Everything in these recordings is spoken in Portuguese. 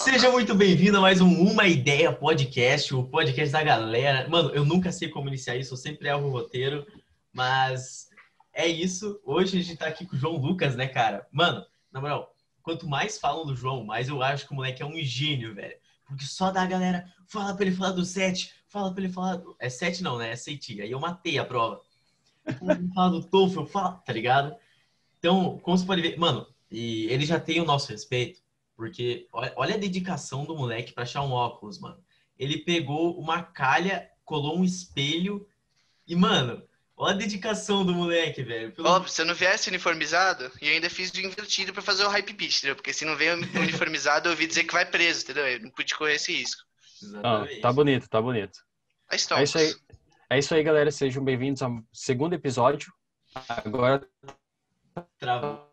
Seja muito bem-vindo a mais um Uma Ideia Podcast, o podcast da galera. Mano, eu nunca sei como iniciar isso, eu sempre erro o roteiro, mas é isso. Hoje a gente tá aqui com o João Lucas, né, cara? Mano, na moral, quanto mais falam do João, mais eu acho que o moleque é um gênio, velho. Porque só da galera, fala pra ele falar do set, fala pra ele falar. Do... É set não, né? É SAT. Aí eu matei a prova. Fala do TOEFL, fala, tá ligado? Então, como você pode ver, mano, e ele já tem o nosso respeito, porque olha a dedicação do moleque para achar um óculos, mano. Ele pegou uma calha, colou um espelho e, mano, olha a dedicação do moleque, velho. Pelo... Óbvio, se eu não viesse uniformizado, e ainda fiz de invertido para fazer o hype beat, entendeu? Porque se não vem uniformizado, eu ouvi dizer que vai preso, entendeu? Eu não pude correr esse risco. Ah, tá bonito, tá bonito. É isso aí. É isso aí, galera. Sejam bem-vindos ao segundo episódio. Agora. Travou.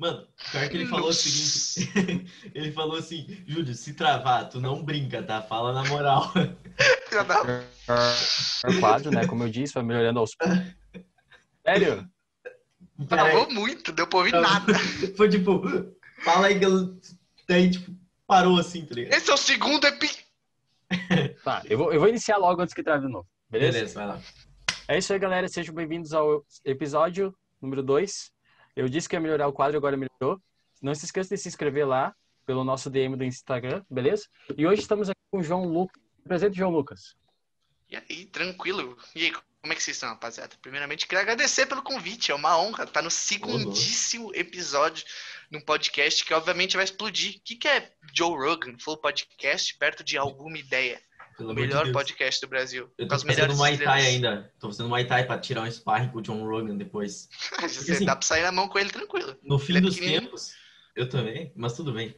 Mano, pior que ele falou o seguinte. ele falou assim, Júlio, se travar, tu não brinca, tá? Fala na moral. É quadro, né? Como eu disse, vai melhorando aos poucos. Sério? Travou muito, deu pra ouvir nada. Foi tipo, fala aí, daí, tipo, parou assim, tá ligado? Esse é o segundo episódio. tá, eu vou, eu vou iniciar logo antes que trave de novo. Beleza? Beleza, vai lá. É isso aí, galera. Sejam bem-vindos ao episódio número 2. Eu disse que ia melhorar o quadro, agora melhorou. Não se esqueça de se inscrever lá pelo nosso DM do Instagram, beleza? E hoje estamos aqui com o João Lucas. Presente, João Lucas. E aí, tranquilo. E aí, como é que vocês estão, rapaziada? Primeiramente, queria agradecer pelo convite. É uma honra estar no segundíssimo episódio num podcast que obviamente vai explodir. O que, que é Joe Rogan Full Podcast perto de alguma ideia? Pelo o melhor de podcast do Brasil. Eu tô fazendo Muay Thai ainda. Tô fazendo Muay Thai pra tirar um sparring com o John Rogan depois. Você assim, dá pra sair na mão com ele tranquilo. No fim ele dos é tempos, eu também, mas tudo bem.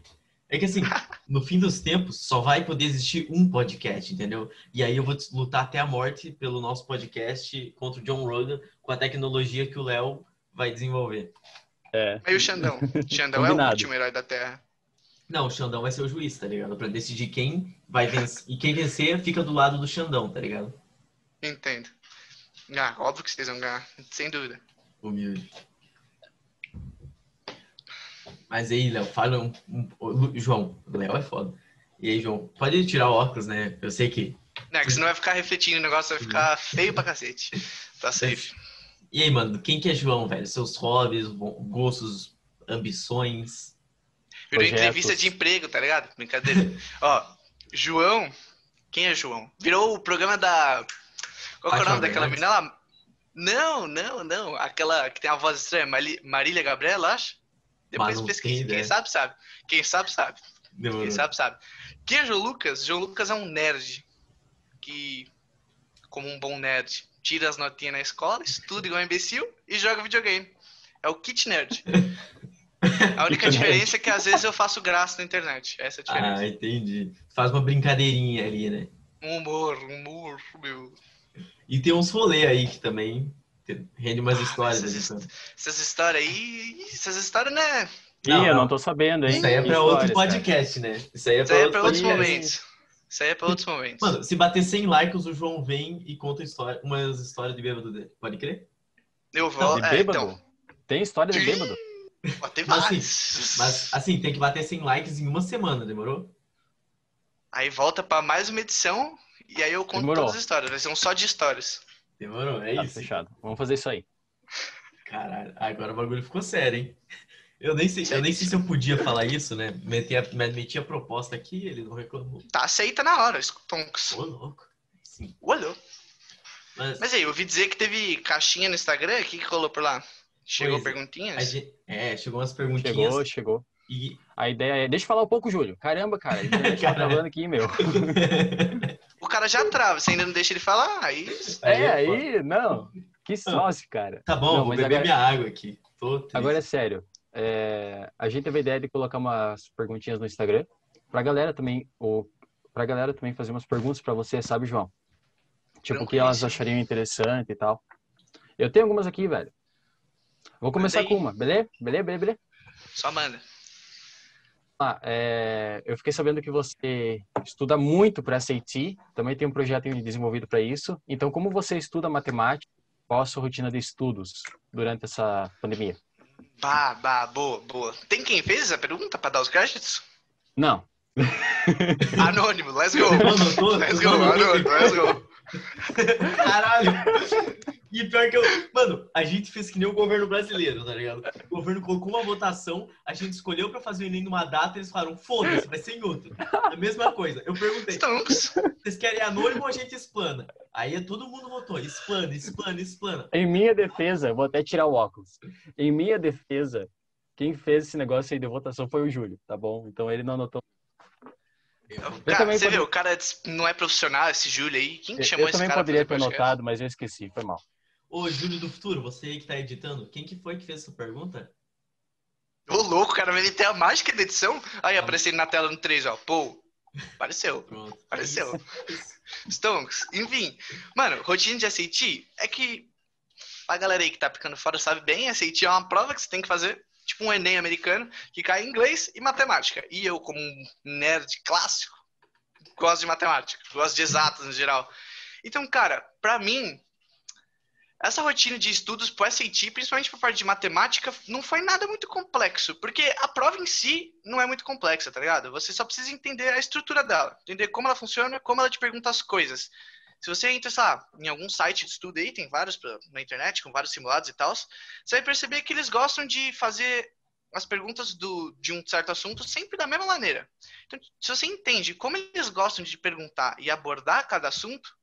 É que assim, no fim dos tempos, só vai poder existir um podcast, entendeu? E aí eu vou lutar até a morte pelo nosso podcast contra o John Rogan com a tecnologia que o Léo vai desenvolver. É. Aí o Xandão. Xandão é o último herói da Terra. Não, o Xandão vai ser o juiz, tá ligado? Pra decidir quem vai vencer. e quem vencer fica do lado do Xandão, tá ligado? Entendo. Ah, óbvio que vocês vão ganhar, sem dúvida. Humilde. Mas aí, Léo, fala um, um, João, o Léo é foda. E aí, João, pode tirar o óculos, né? Eu sei que. Não, é que senão vai ficar refletindo, o negócio vai ficar feio pra cacete. Tá safe. E aí, mano, quem que é João, velho? Seus hobbies, gostos, ambições? Virou Projetos. entrevista de emprego, tá ligado? Brincadeira. Ó, João. Quem é João? Virou o programa da. Qual é o nome daquela menina lá? Não, não, não. Aquela que tem a voz estranha, Marília Gabriela, acho. Depois pesquisa. Quem sabe, sabe. Quem sabe, sabe. Demorou. Quem sabe, sabe. Quem é João Lucas? João Lucas é um nerd. Que, como um bom nerd, tira as notinhas na escola, estuda igual um imbecil e joga videogame. É o Kit Nerd. A única diferença é que às vezes eu faço graça na internet. Essa é a diferença. Ah, entendi. Faz uma brincadeirinha ali, né? Humor, humor, meu. E tem uns rolê aí que também rende umas ah, histórias. Essas, então. essas histórias aí. Essas histórias, né? Não, Ih, eu não tô sabendo, hein? Isso aí é pra outro podcast, cara. né? Isso aí é pra, Isso aí é pra outros momentos. Isso aí é pra outros momentos. Mano, se bater 100 likes, o João vem e conta história, umas histórias de bêbado dele. Pode crer? Eu vou. Não, de bêbado? É, então... Tem história de bêbado? Bater mas, assim, mas assim, tem que bater 100 likes em uma semana, demorou? Aí volta pra mais uma edição e aí eu conto demorou. todas as histórias. Vai ser um só de histórias. Demorou, é tá isso. Fechado. Vamos fazer isso aí. Caralho, agora o bagulho ficou sério, hein? Eu nem sei, eu nem sei se eu podia falar isso, né? Meti a, meti a proposta aqui, ele não reclamou. Tá aceita na hora, Tonks. Ô, louco. Sim. Ô, louco. Mas... Mas aí, eu ouvi dizer que teve caixinha no Instagram, o que, que rolou por lá? Chegou pois, perguntinhas? Gente, é, chegou umas perguntinhas. Chegou, chegou. E... A ideia é. Deixa eu falar um pouco, Júlio. Caramba, cara, a gente tá gravando aqui, meu. o cara já trava, você ainda não deixa ele falar? Aí. É, aí, não. Que sócio, cara. Tá bom, não, vou beber agora... minha água aqui. agora é sério. É... A gente teve a ideia de colocar umas perguntinhas no Instagram. Pra galera também, ou pra galera também fazer umas perguntas pra você, sabe, João? Tipo, o que elas achariam interessante e tal. Eu tenho algumas aqui, velho. Vou começar com uma, beleza? Beleza, beleza, beleza? Só manda. Ah, é, eu fiquei sabendo que você estuda muito para SAT, também tem um projeto desenvolvido para isso. Então, como você estuda matemática? Qual a sua rotina de estudos durante essa pandemia? Bah, bah, boa, boa. Tem quem fez essa pergunta para dar os créditos? Não. Anônimo, let's go. Let's go, anônimo, let's go. Caralho. E pior que eu. Mano, a gente fez que nem o governo brasileiro, tá ligado? O governo colocou uma votação, a gente escolheu pra fazer o Enem numa data, eles falaram, foda-se, vai ser em outra. A mesma coisa. Eu perguntei, vocês querem anônimo ou a gente explana? Aí todo mundo votou, explana, explana, explana. Em minha defesa, vou até tirar o óculos. Em minha defesa, quem fez esse negócio aí de votação foi o Júlio, tá bom? Então ele não anotou Cara, você pode... o cara não é profissional, esse Júlio aí. Quem que chamou esse cara? Eu também poderia ter anotado, mas eu esqueci, foi mal. Ô, Júlio do Futuro, você aí que tá editando, quem que foi que fez essa pergunta? Ô, louco, cara, ele tem a mágica da edição. Aí, aparecendo na tela no 3, ó. Pô, apareceu. Pronto. Apareceu. Stonks. Enfim, mano, rotina de SAT é que a galera aí que tá ficando fora sabe bem, SAT é uma prova que você tem que fazer tipo um Enem americano, que cai em inglês e matemática. E eu, como um nerd clássico, gosto de matemática, gosto de exatas no geral. Então, cara, para mim, essa rotina de estudos pro SAT, principalmente por parte de matemática, não foi nada muito complexo, porque a prova em si não é muito complexa, tá ligado? Você só precisa entender a estrutura dela, entender como ela funciona, como ela te pergunta as coisas. Se você entra, sei lá, em algum site de estudo aí, tem vários pra, na internet, com vários simulados e tal, você vai perceber que eles gostam de fazer as perguntas do, de um certo assunto sempre da mesma maneira. Então, se você entende como eles gostam de perguntar e abordar cada assunto,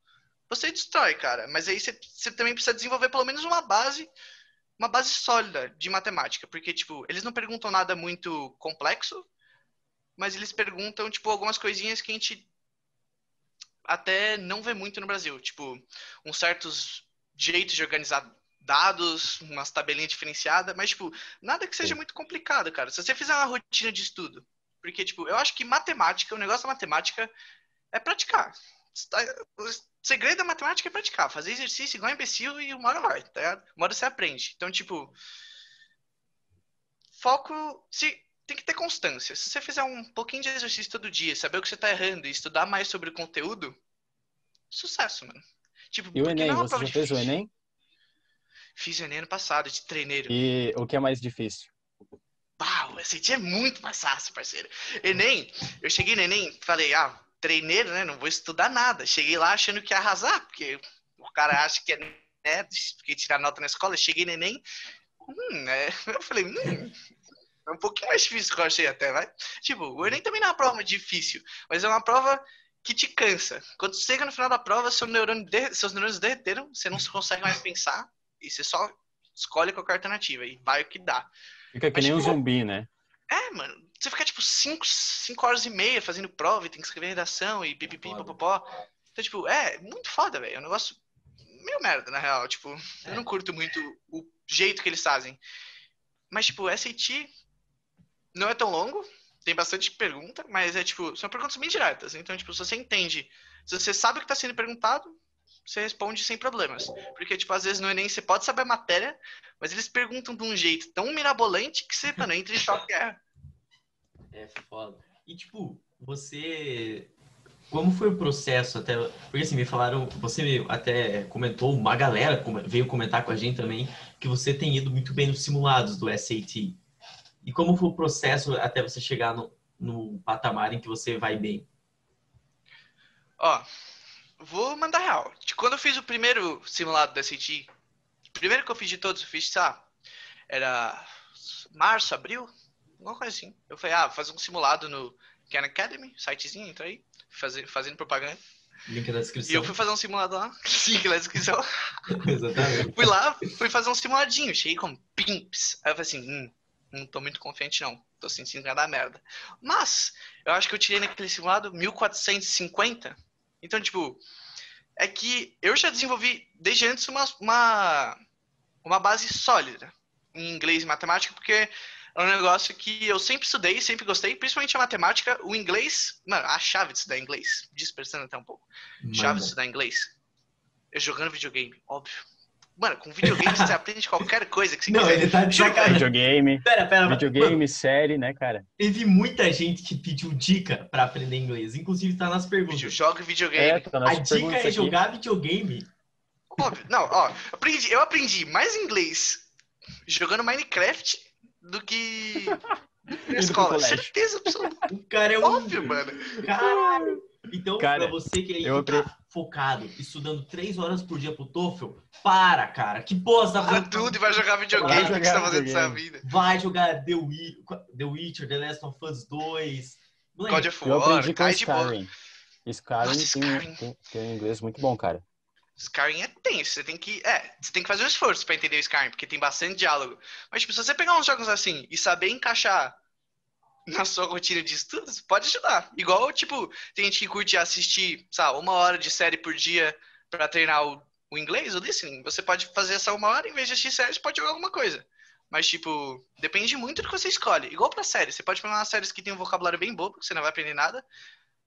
você destrói, cara. Mas aí você, você também precisa desenvolver pelo menos uma base, uma base sólida de matemática, porque tipo, eles não perguntam nada muito complexo, mas eles perguntam tipo algumas coisinhas que a gente até não vê muito no Brasil. Tipo, uns certos jeitos de organizar dados, umas tabelinhas diferenciadas, mas, tipo, nada que seja muito complicado, cara. Se você fizer uma rotina de estudo, porque, tipo, eu acho que matemática, o negócio da matemática é praticar. O segredo da matemática é praticar, fazer exercício igual imbecil e uma hora vai, tá ligado? Uma hora você aprende. Então, tipo, foco. Se tem que ter constância. Se você fizer um pouquinho de exercício todo dia, saber o que você tá errando e estudar mais sobre o conteúdo, sucesso, mano. Tipo, e o Enem, é você já fez o Enem? Fiz o Enem ano passado, de treineiro. E o que é mais difícil? Pau, esse dia é muito mais fácil, parceiro. Enem, eu cheguei no Enem, falei, ah, treineiro, né, não vou estudar nada. Cheguei lá achando que ia arrasar, porque o cara acha que é né, porque tirar nota na escola. Cheguei no Enem, hum, é, eu falei, hum, é um pouquinho mais difícil que eu achei até, vai. Tipo, o Enem também não é uma prova difícil, mas é uma prova que te cansa. Quando chega no final da prova, seu neurônio de... seus neurônios derreteram, você não consegue mais pensar e você só escolhe qualquer alternativa e vai o que dá. Fica que mas, nem tipo, um zumbi, né? É, mano. Você fica, tipo, 5 horas e meia fazendo prova e tem que escrever redação e pipipi, popopó. Então, tipo, é muito foda, velho. É um negócio meio merda, na real. Tipo, é. eu não curto muito o jeito que eles fazem. Mas, tipo, SAT não é tão longo, tem bastante pergunta, mas é tipo, são perguntas bem diretas. Então, tipo, se você entende, se você sabe o que está sendo perguntado, você responde sem problemas. Porque, tipo, às vezes no Enem você pode saber a matéria, mas eles perguntam de um jeito tão mirabolante que você, mano, entra em choque. É. é foda. E, tipo, você. Como foi o processo até. Porque assim, me falaram. Você até comentou, uma galera veio comentar com a gente também, que você tem ido muito bem nos simulados do SAT. E como foi o processo até você chegar no, no patamar em que você vai bem? Ó, vou mandar real. Quando eu fiz o primeiro simulado da o primeiro que eu fiz de todos, eu fiz, sabe, era março, abril, alguma coisa assim. Eu falei, ah, vou fazer um simulado no Khan Academy, sitezinho, entra aí, fazer, fazendo propaganda. Link na descrição. E eu fui fazer um simulado lá. Link na descrição. Exatamente. fui lá, fui fazer um simuladinho. Cheguei com pimps. Aí eu falei assim, hum, não tô muito confiante, não. Tô sentindo que vai dar merda. Mas, eu acho que eu tirei naquele simulado 1450. Então, tipo, é que eu já desenvolvi desde antes uma, uma, uma base sólida em inglês e matemática, porque é um negócio que eu sempre estudei, sempre gostei, principalmente a matemática, o inglês, mano, a chave de estudar inglês, dispersando até um pouco. Mano. Chave de estudar inglês. Eu jogando videogame, óbvio. Mano, com videogame você aprende qualquer coisa que você Não, quiser. ele tá de sacanagem. Videogame. Pera, pera. Videogame, mano, série, né, cara? Teve muita gente que pediu dica pra aprender inglês. Inclusive tá nas perguntas. Joga videogame. É, tá A dica é jogar videogame. Óbvio. Não, ó. Aprendi, eu aprendi mais inglês jogando Minecraft do que Na escola, certeza absoluta. O cara é um... Óbvio, mano. Caralho. Então, Cara, pra você que aí eu tá focado, estudando três horas por dia pro TOEFL, para, cara. Que tá Para tudo e vai jogar videogame. Vai O que jogar você tá fazendo dessa vida? Vai jogar The, Wi- The Witcher, The Last of Us 2. Moleque, God of Eu aprendi War, com. Skyrim. Skyrim Skyrim. tem, tem um inglês muito bom, cara. Skyrim é tenso, você tem que. É, você tem que fazer um esforço pra entender o Skyrim, porque tem bastante diálogo. Mas, tipo, se você pegar uns jogos assim e saber encaixar na sua rotina de estudos, pode ajudar. Igual, tipo, tem gente que curte assistir, sabe, uma hora de série por dia pra treinar o, o inglês, o listening. Você pode fazer essa uma hora, em vez de assistir série, você pode jogar alguma coisa. Mas, tipo, depende muito do que você escolhe. Igual pra série. Você pode pegar umas séries que tem um vocabulário bem bobo, que você não vai aprender nada.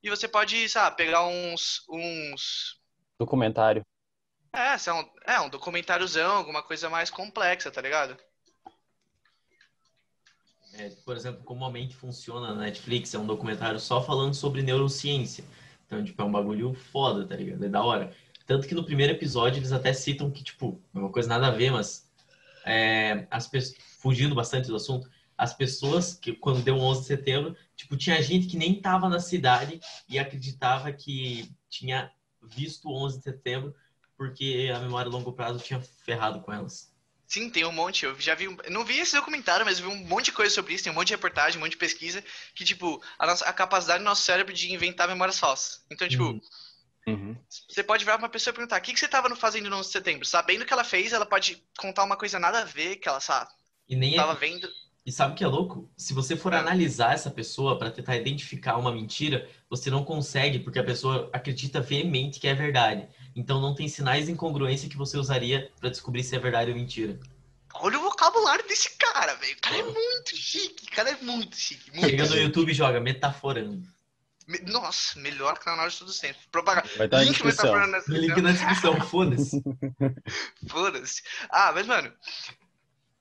E você pode, sabe, pegar uns. uns Documentário. é, é um documentáriozão, alguma coisa mais complexa, tá ligado? É, por exemplo, como a mente funciona na Netflix, é um documentário só falando sobre neurociência. Então, tipo, é um bagulho foda, tá ligado? É da hora. Tanto que no primeiro episódio eles até citam que, tipo, é uma coisa nada a ver, mas é, as pessoas, fugindo bastante do assunto, as pessoas que quando deu 11 de setembro, tipo, tinha gente que nem tava na cidade e acreditava que tinha visto o 11 de setembro porque a memória a longo prazo tinha ferrado com elas. Sim, tem um monte. Eu já vi. um- Não vi esse documentário, mas vi um monte de coisa sobre isso. Tem um monte de reportagem, um monte de pesquisa. Que, tipo, a, nossa, a capacidade do nosso cérebro de inventar memórias falsas. Então, tipo, Uhum. Uhum. você pode virar pra uma pessoa e perguntar: o que, que você tava fazendo no 11 de setembro? Sabendo o que ela fez, ela pode contar uma coisa nada a ver, que ela sabe. E nem é Tava vendo. E sabe o que é louco? Se você for É. analisar essa pessoa para tentar identificar uma mentira, você não consegue, porque a pessoa acredita veemente que é verdade. Então não tem sinais de incongruência que você usaria para descobrir se é verdade ou mentira. Olha o vocabulário desse cara, velho. O cara é muito chique. O cara é muito chique. Muito Chega no chique. YouTube e joga metaforando. Me- Nossa, melhor canal de todos os tempos. Propaganda. Vai estar Link descrição. metaforando na descrição. Link na descrição, foda-se. Foda-se. Ah, mas, mano,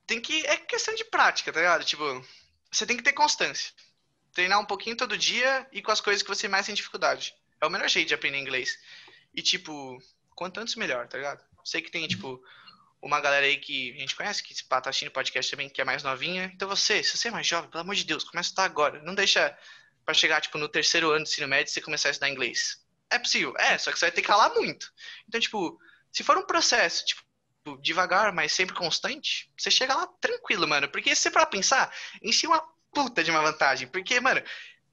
tem que. É questão de prática, tá ligado? Tipo, você tem que ter constância. Treinar um pouquinho todo dia e com as coisas que você mais tem dificuldade. É o melhor jeito de aprender inglês. E, tipo, quanto antes melhor, tá ligado? Sei que tem, tipo, uma galera aí que a gente conhece, que tá assistindo podcast também, que é mais novinha. Então você, se você é mais jovem, pelo amor de Deus, começa a estudar agora. Não deixa pra chegar, tipo, no terceiro ano do ensino médio você começar a estudar inglês. É possível, é, só que você vai ter que ralar muito. Então, tipo, se for um processo, tipo, devagar, mas sempre constante, você chega lá tranquilo, mano. Porque se você for pensar, em si é uma puta de uma vantagem. Porque, mano,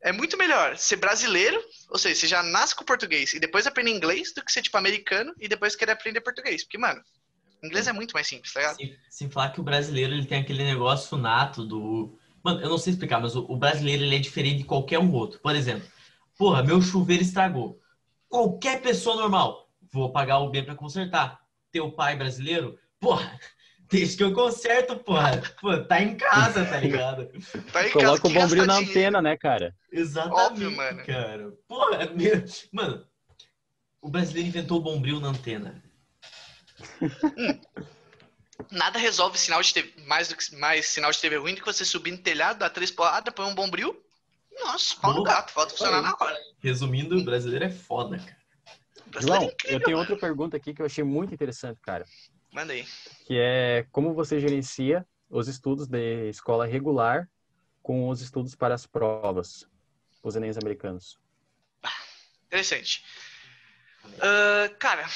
é muito melhor ser brasileiro, ou seja, você já nasce com português e depois aprender inglês do que ser, tipo, americano e depois querer aprender português. Porque, mano, inglês é muito mais simples, tá ligado? Sem, sem falar que o brasileiro ele tem aquele negócio nato do. Mano, eu não sei explicar, mas o, brasileiro ele é diferente de qualquer um outro. Por exemplo, porra, meu chuveiro estragou. Qualquer pessoa normal, vou pagar o bem pra consertar. Teu pai brasileiro, porra, deixa que eu conserto, porra. Pô, tá em casa, tá ligado? Tá aí, Coloca o que bombril na dinheiro. antena, né, cara? Exatamente, Óbvio, mano. cara. Porra, meu... mano, o brasileiro inventou o bombril na antena. Nada resolve sinal de TV, mais do que mais sinal de TV ruim do que você subir no telhado, dar três porradas, põe um bombril. Nossa, pau no gato, volta a funcionar na hora. Resumindo, o brasileiro é foda, cara. O brasileiro é João, incrível, eu tenho mano. outra pergunta aqui que eu achei muito interessante, cara. Manda aí. Que é como você gerencia os estudos de escola regular com os estudos para as provas, os Enems americanos. Interessante. Ah, cara,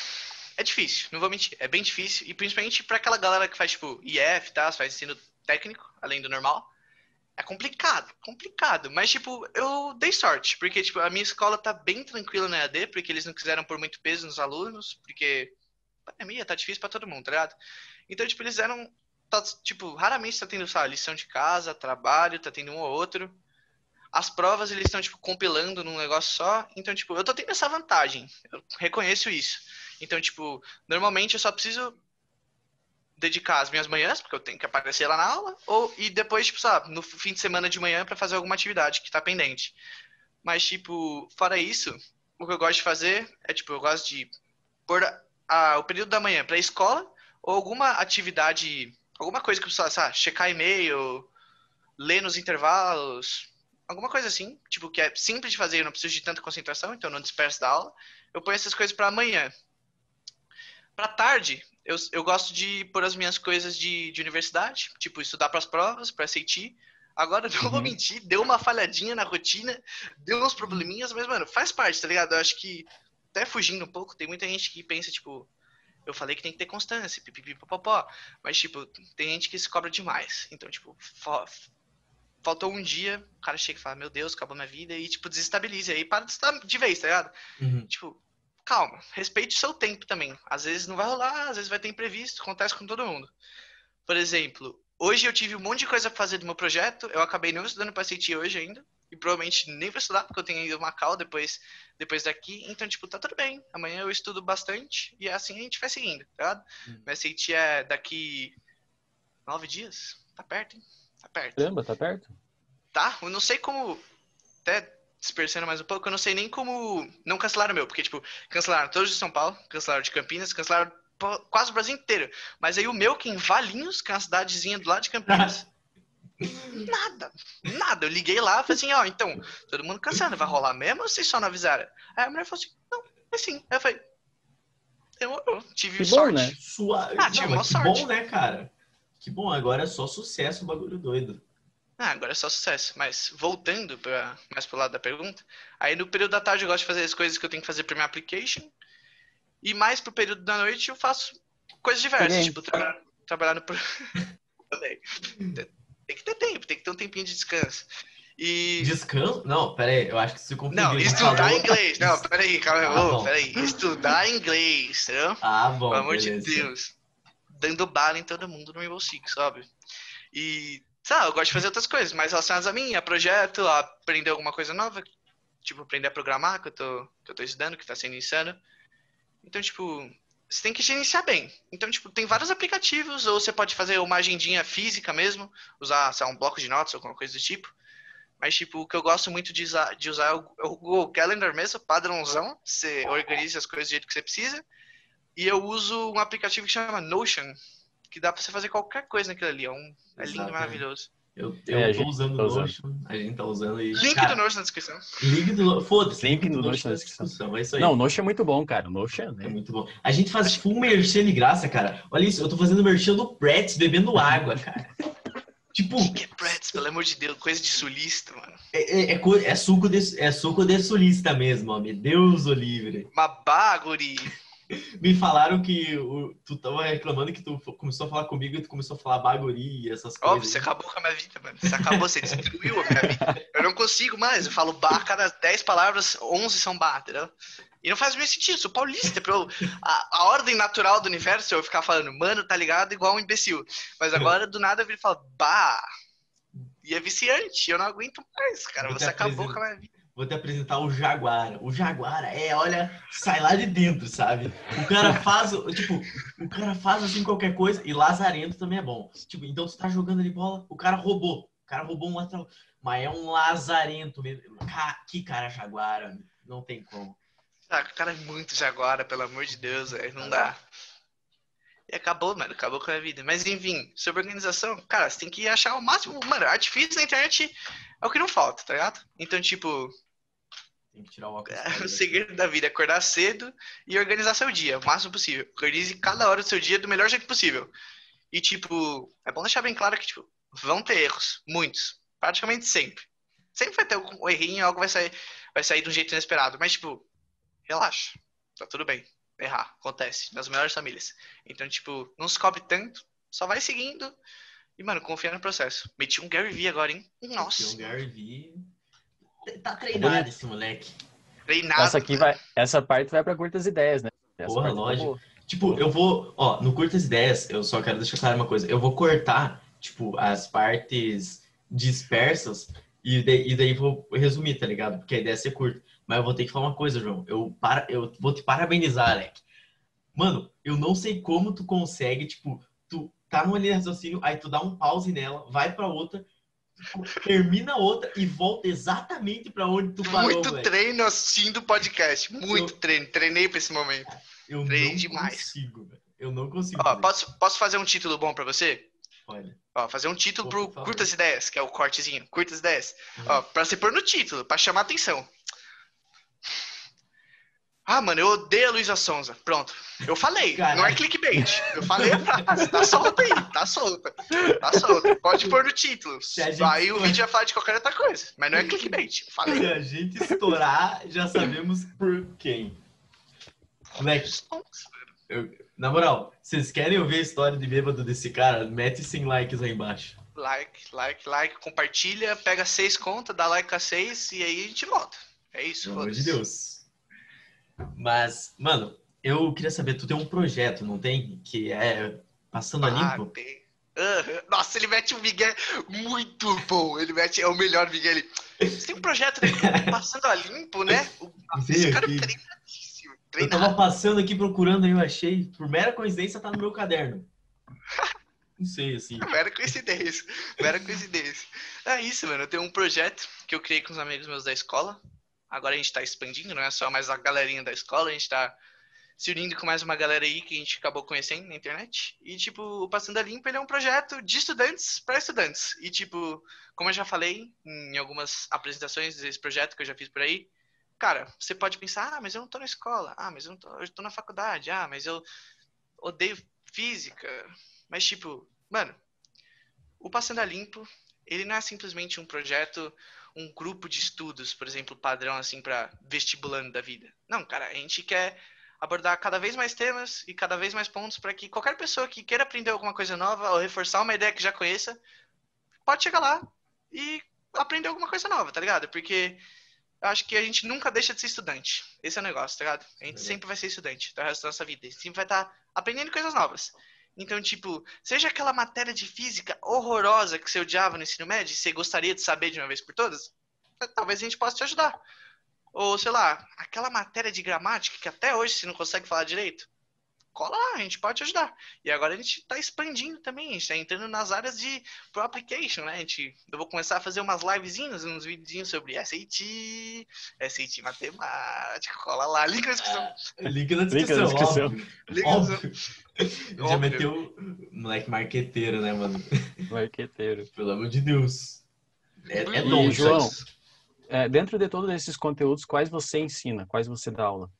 é difícil, não vou mentir. É bem difícil. E principalmente pra aquela galera que faz, tipo, IF, tá? Faz ensino técnico, além do normal. É complicado, complicado. Mas, tipo, eu dei sorte. Porque, tipo, a minha escola tá bem tranquila no EAD, porque eles não quiseram pôr muito peso nos alunos, porque pandemia tá difícil pra todo mundo, tá ligado? Então, tipo, eles eram. Tá, tipo, raramente tá tendo, sabe, lição de casa, trabalho, tá tendo um ou outro. As provas eles estão, tipo, compilando num negócio só. Então, tipo, eu tô tendo essa vantagem. Eu reconheço isso. Então, tipo, normalmente eu só preciso dedicar as minhas manhãs, porque eu tenho que aparecer lá na aula, ou e depois, tipo, sabe, no fim de semana de manhã pra fazer alguma atividade que tá pendente. Mas, tipo, fora isso, o que eu gosto de fazer é, tipo, eu gosto de pôr a- a- o período da manhã pra escola, ou alguma atividade, alguma coisa que eu preciso, sabe, checar e-mail, ler nos intervalos, alguma coisa assim, tipo, que é simples de fazer, eu não preciso de tanta concentração, então eu não disperso da aula. Eu ponho essas coisas pra amanhã. Pra tarde, eu, eu gosto de pôr as minhas coisas de, de universidade, tipo, estudar pras provas, pra SAT, Agora, não uhum. vou mentir, deu uma falhadinha na rotina, deu uns probleminhas, mas, mano, faz parte, tá ligado? Eu acho que, até fugindo um pouco, tem muita gente que pensa, tipo, eu falei que tem que ter constância, pipipipopopó, mas, tipo, tem gente que se cobra demais. Então, tipo, faltou um dia, o cara chega e fala, meu Deus, acabou minha vida, e, tipo, desestabiliza, aí para de vez, tá ligado? Uhum. Tipo, calma, respeite o seu tempo também. Às vezes não vai rolar, às vezes vai ter imprevisto, acontece com todo mundo. Por exemplo, hoje eu tive um monte de coisa pra fazer do meu projeto, eu acabei não estudando para CT hoje ainda, e provavelmente nem vou estudar, porque eu tenho ido Macau depois, depois daqui, então, tipo, tá tudo bem. Amanhã eu estudo bastante, e assim a gente vai seguindo, tá ligado? Hum. Minha CT é daqui nove dias, tá perto, hein? Tá perto. Caramba, tá perto? Tá, eu não sei como, até dispersando mais um pouco, eu não sei nem como não cancelaram o meu, porque, tipo, cancelaram todos de São Paulo, cancelaram de Campinas, cancelaram quase o Brasil inteiro. Mas aí o meu, que em Valinhos, que é uma cidadezinha do lado de Campinas, nada, nada. Eu liguei lá e falei assim, ó, oh, então, todo mundo cansando, vai rolar mesmo ou vocês só não avisaram? Aí a mulher falou assim, não, é sim. Aí eu falei, demorou, tive que sorte. Bom, né? Sua... Ah, tive não, uma sorte. bom, né, cara? Que bom, agora é só sucesso o bagulho doido. Ah, agora é só sucesso. Mas voltando pra, mais pro lado da pergunta, aí no período da tarde eu gosto de fazer as coisas que eu tenho que fazer pra minha application. E mais pro período da noite eu faço coisas diversas, tipo tra trabalhar no. tem que ter tempo, tem que ter um tempinho de descanso. E... Descanso? Não, peraí, eu acho que você confundiu. Não, estudar falou... inglês. Não, peraí, calma, ah, oh, peraí. Estudar inglês, entendeu? Ah, bom. Pelo amor beleza. de Deus. Dando bala em todo mundo no Rainbow Six, sabe? E, sabe, eu gosto de fazer outras coisas, mais relacionadas a mim, a projeto, a aprender alguma coisa nova. Tipo, aprender a programar, que eu tô, que eu tô estudando, que tá sendo insano. Então, tipo, você tem que gerenciar bem. Então, tipo, tem vários aplicativos, ou você pode fazer uma agendinha física mesmo, usar, sei lá, um bloco de notas ou alguma coisa do tipo. Mas, tipo, o que eu gosto muito de usar, de usar é, o, é o Google Calendar mesmo, padrãozão. Você organiza as coisas do jeito que você precisa. E eu uso um aplicativo que chama Notion, que dá pra você fazer qualquer coisa naquilo ali. É, um, é lindo e maravilhoso. Eu, eu é, tô usando o tá Notion, a gente tá usando e... Link cara, do Notion na descrição. Link do Foda-se. Link do Notion na descrição. É isso aí. Não, o Notion é muito bom, cara. O Notion é... é muito bom. A gente faz full merchan de graça, cara. Olha isso, eu tô fazendo merchan do Pretz bebendo água, cara. Tipo. O que é Pretz, pelo amor de Deus? Coisa de sulista, mano. É, é, é, é suco, de, é suco de sulista mesmo, ó. Meu Deus, o livre. Mabaguri. Me falaram que o, tu tava reclamando que tu começou a falar comigo e tu começou a falar baguri e essas coisas. Óbvio, você acabou com a minha vida, mano. Você acabou, você destruiu a minha vida. Eu não consigo mais. Eu falo bar, cada 10 palavras, 11 são bar, entendeu? E não faz o mesmo sentido, sou paulista. Eu, a, a, ordem natural do universo é eu ficar falando, mano, tá ligado? Igual um imbecil. Mas agora, do nada, eu viro e falo, bah. E é viciante, eu não aguento mais, cara. Você acabou com a minha vida vou te apresentar o Jaguara. O Jaguara é, olha, sai lá de dentro, sabe? O cara faz, tipo, o cara faz assim qualquer coisa e Lazarento também é bom. Tipo, então tu tá jogando ali bola, o cara roubou. O cara roubou um lateral, mas é um Lazarento mesmo. Que cara Jaguara, não tem como. Ah, o cara é muito Jaguara, pelo amor de Deus, véio, não dá. E acabou, mano, acabou com a vida. Mas enfim, sobre organização, cara, você tem que achar o máximo. Mano, artifício na internet é o que não falta, tá ligado? Então, tipo. Tem que tirar o óculos. o segredo da vida é acordar cedo e organizar seu dia, o máximo possível. Organize cada hora do seu dia do melhor jeito possível. E, tipo, é bom deixar bem claro que, tipo, vão ter erros. Muitos. Praticamente sempre. Sempre vai ter um errinho, algo vai sair, vai sair de um jeito inesperado. Mas, tipo, relaxa. Tá tudo bem. Errar. Acontece. Nas melhores famílias. Então, tipo, não se cobre tanto. Só vai seguindo e, mano, confia no processo. Meti um Gary V agora, hein? Nossa. Meti um Gary V. Tá treinado esse moleque. Treinado. Essa aqui vai. Essa parte vai pra curtas ideias, né? Essa Porra, tá lógico. Tipo, eu vou. Ó, no curtas ideias, eu só quero deixar claro uma coisa. Eu vou cortar, tipo, as partes dispersas e, de, e daí vou resumir, tá ligado? Porque a ideia é ser curta. Mas eu vou ter que falar uma coisa, João. Eu, para, eu vou te parabenizar, Alec. Mano, eu não sei como tu consegue, tipo, tá numa linha de raciocínio, aí tu dá um pause nela, vai para outra, termina outra e volta exatamente para onde tu parou. Muito véio. treino assim do podcast, muito eu, treino, treinei para esse momento. Eu Treinei não demais. consigo, velho. Eu não consigo. Ó, posso, posso fazer um título bom para você? Olha. Ó, fazer um título Pô, pro Curtas Ideias, que é o cortezinho, Curtas Ideias. Uhum. Ó, pra você pôr no título, para chamar atenção. Ah, mano, eu odeio a Luísa Sonza. Pronto. Eu falei. Caralho. Não é clickbait. Eu falei a frase. Tá solta aí. Tá solta. Tá solta. Pode pôr no título. Aí o vídeo vai falar de qualquer outra coisa. Mas não é clickbait. Falei. Se a gente estourar, já sabemos por quem. Moleque. Eu, na moral, vocês querem ouvir a história de bêbado desse cara? Mete 100 likes aí embaixo. Like, like, like, compartilha, pega seis contas, dá like a seis e aí a gente volta. É isso, Pelo amor de Deus. Mas, mano, eu queria saber, tu tem um projeto, não tem? Que é Passando ah, a Limpo? Tem. Uhum. Nossa, ele mete um Miguel muito bom. Ele mete, é o melhor Miguel. Ele, Você tem um projeto né? Passando a Limpo, né? Esse cara é treinadíssimo. Eu tava passando aqui procurando e eu achei, por mera coincidência, tá no meu caderno. Não sei, assim. Mera coincidência. Mera coincidência. É isso, mano. Eu tenho um projeto que eu criei com os amigos meus da escola. Agora a gente tá expandindo, não é só mais a galerinha da escola, a gente tá se unindo com mais uma galera aí que a gente acabou conhecendo na internet. E, tipo, o Passando a Limpo, ele é um projeto de estudantes para estudantes. E, tipo, como eu já falei em algumas apresentações desse projeto que eu já fiz por aí, cara, você pode pensar, ah, mas eu não tô na escola, ah, mas eu tô na faculdade, ah, mas eu odeio física. Mas, tipo, mano, o Passando a Limpo, ele não é simplesmente um projeto um grupo de estudos, por exemplo, padrão assim para vestibulando da vida. Não, cara, a gente quer abordar cada vez mais temas e cada vez mais pontos para que qualquer pessoa que queira aprender alguma coisa nova ou reforçar uma ideia que já conheça, pode chegar lá e aprender alguma coisa nova, tá ligado? Porque eu acho que a gente nunca deixa de ser estudante. Esse é o negócio, tá ligado? A gente é. sempre vai ser estudante até o resto da nossa vida. A gente sempre vai estar tá aprendendo coisas novas. Então, tipo, seja aquela matéria de física horrorosa que você odiava no ensino médio você gostaria de saber de uma vez por todas, talvez a gente possa te ajudar. Ou, sei lá, aquela matéria de gramática que até hoje você não consegue falar direito, cola lá, a gente pode te ajudar. E agora a gente está expandindo também, a gente está entrando nas áreas de pro application, né? A gente, eu vou começar a fazer umas livezinhas, uns videozinhos sobre SAT, SAT matemática, cola lá, link na descrição. É, link na descrição. Link na descrição. Link na descrição. Já meteu moleque marqueteiro, né, mano? Marqueteiro. Pelo amor de Deus. É, é dom, João, é, dentro de todos esses conteúdos, quais você ensina? Quais você dá aula?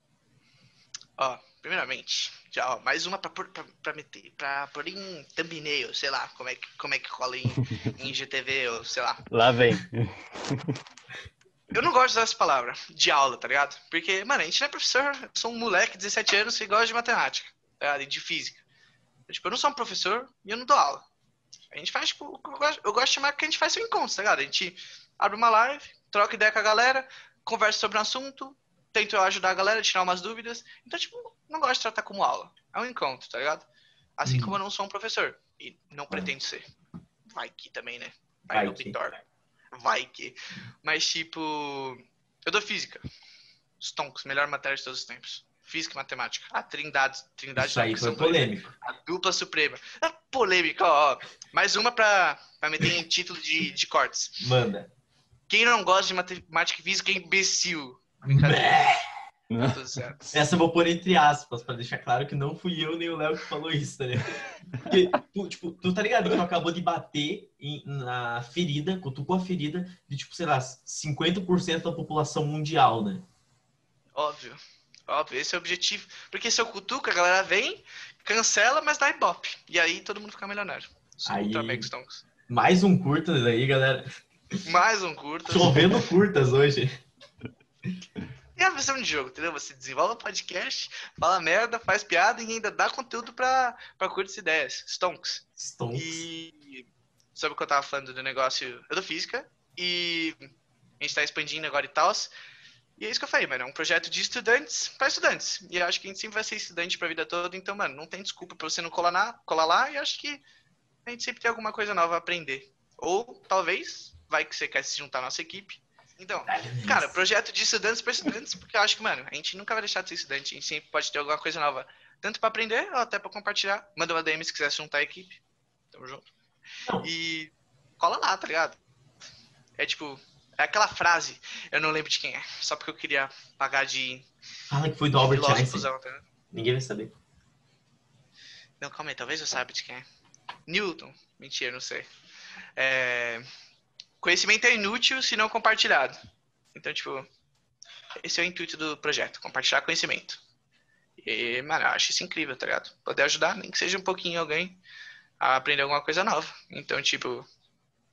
Ó, primeiramente, já, ó, mais uma para meter, para pôr em thumbnail, sei lá, como é que, como é que cola em, em GTV, ou sei lá. Lá vem. Eu não gosto de usar essa palavra, de aula, tá ligado? Porque, mano, a gente não é professor, eu sou um moleque de 17 anos que gosta de matemática, tá ligado? E de física. Eu, tipo, eu não sou um professor e eu não dou aula. A gente faz, tipo, eu gosto, eu gosto de chamar que a gente faz um encontro, tá ligado? A gente abre uma live, troca ideia com a galera, conversa sobre um assunto, tento ajudar a galera a tirar umas dúvidas. Então, tipo, não gosto de tratar como aula. É um encontro, tá ligado? Assim uhum. como eu não sou um professor. E não pretendo ser. Vai que também, né? Vai, Vai que. Vai que. Mas, tipo, eu dou física. Stonks, melhor matéria de todos os tempos. Física e matemática. A trindade. trindade Isso aí foi polêmico. A dupla suprema. A polêmica, ó. Mais uma pra, pra meter em título de, de cortes. Manda. Quem não gosta de matemática e física é imbecil. Essa eu vou pôr entre aspas, pra deixar claro que não fui eu nem o Léo que falou isso, tá ligado? Porque, tu, tipo, tu tá ligado que tu acabou de bater em, na ferida, cutucou a ferida de, tipo, sei lá, 50% da população mundial, né? Óbvio. Óbvio, esse é o objetivo. Porque se eu cutuco, a galera vem, cancela, mas dá ibope. E aí todo mundo fica milionário. Aí, mais um curta daí, galera. Mais um curta. Chovendo curtas hoje. É a visão de jogo, entendeu? Você desenvolve o podcast, fala merda, faz piada e ainda dá conteúdo pra, pra curtas ideias. Stonks. Stonks. E sobre o que eu tava falando do negócio, eu dou física e a gente tá expandindo agora e tal. E é isso que eu falei, mano. É um projeto de estudantes para estudantes. E eu acho que a gente sempre vai ser estudante pra vida toda. Então, mano, não tem desculpa pra você não colar, na, colar lá. E acho que a gente sempre tem alguma coisa nova a aprender. Ou talvez vai que você quer se juntar à nossa equipe. Então, cara, projeto de estudantes para estudantes, porque eu acho que, mano, a gente nunca vai deixar de ser estudante, a gente sempre pode ter alguma coisa nova, tanto para aprender ou até para compartilhar. Manda uma DM se quiser se juntar à equipe. Tamo junto. E cola lá, tá ligado? É tipo, é aquela frase, eu não lembro de quem é, só porque eu queria pagar de. Fala que foi do Albert Einstein. Tá Ninguém vai saber. Não, calma aí, talvez eu saiba de quem é. Newton. Mentira, não sei. É conhecimento é inútil se não compartilhado. Então, tipo, esse é o intuito do projeto, compartilhar conhecimento. E, mano, eu acho isso incrível, tá ligado? Poder ajudar, nem que seja um pouquinho alguém a aprender alguma coisa nova. Então, tipo,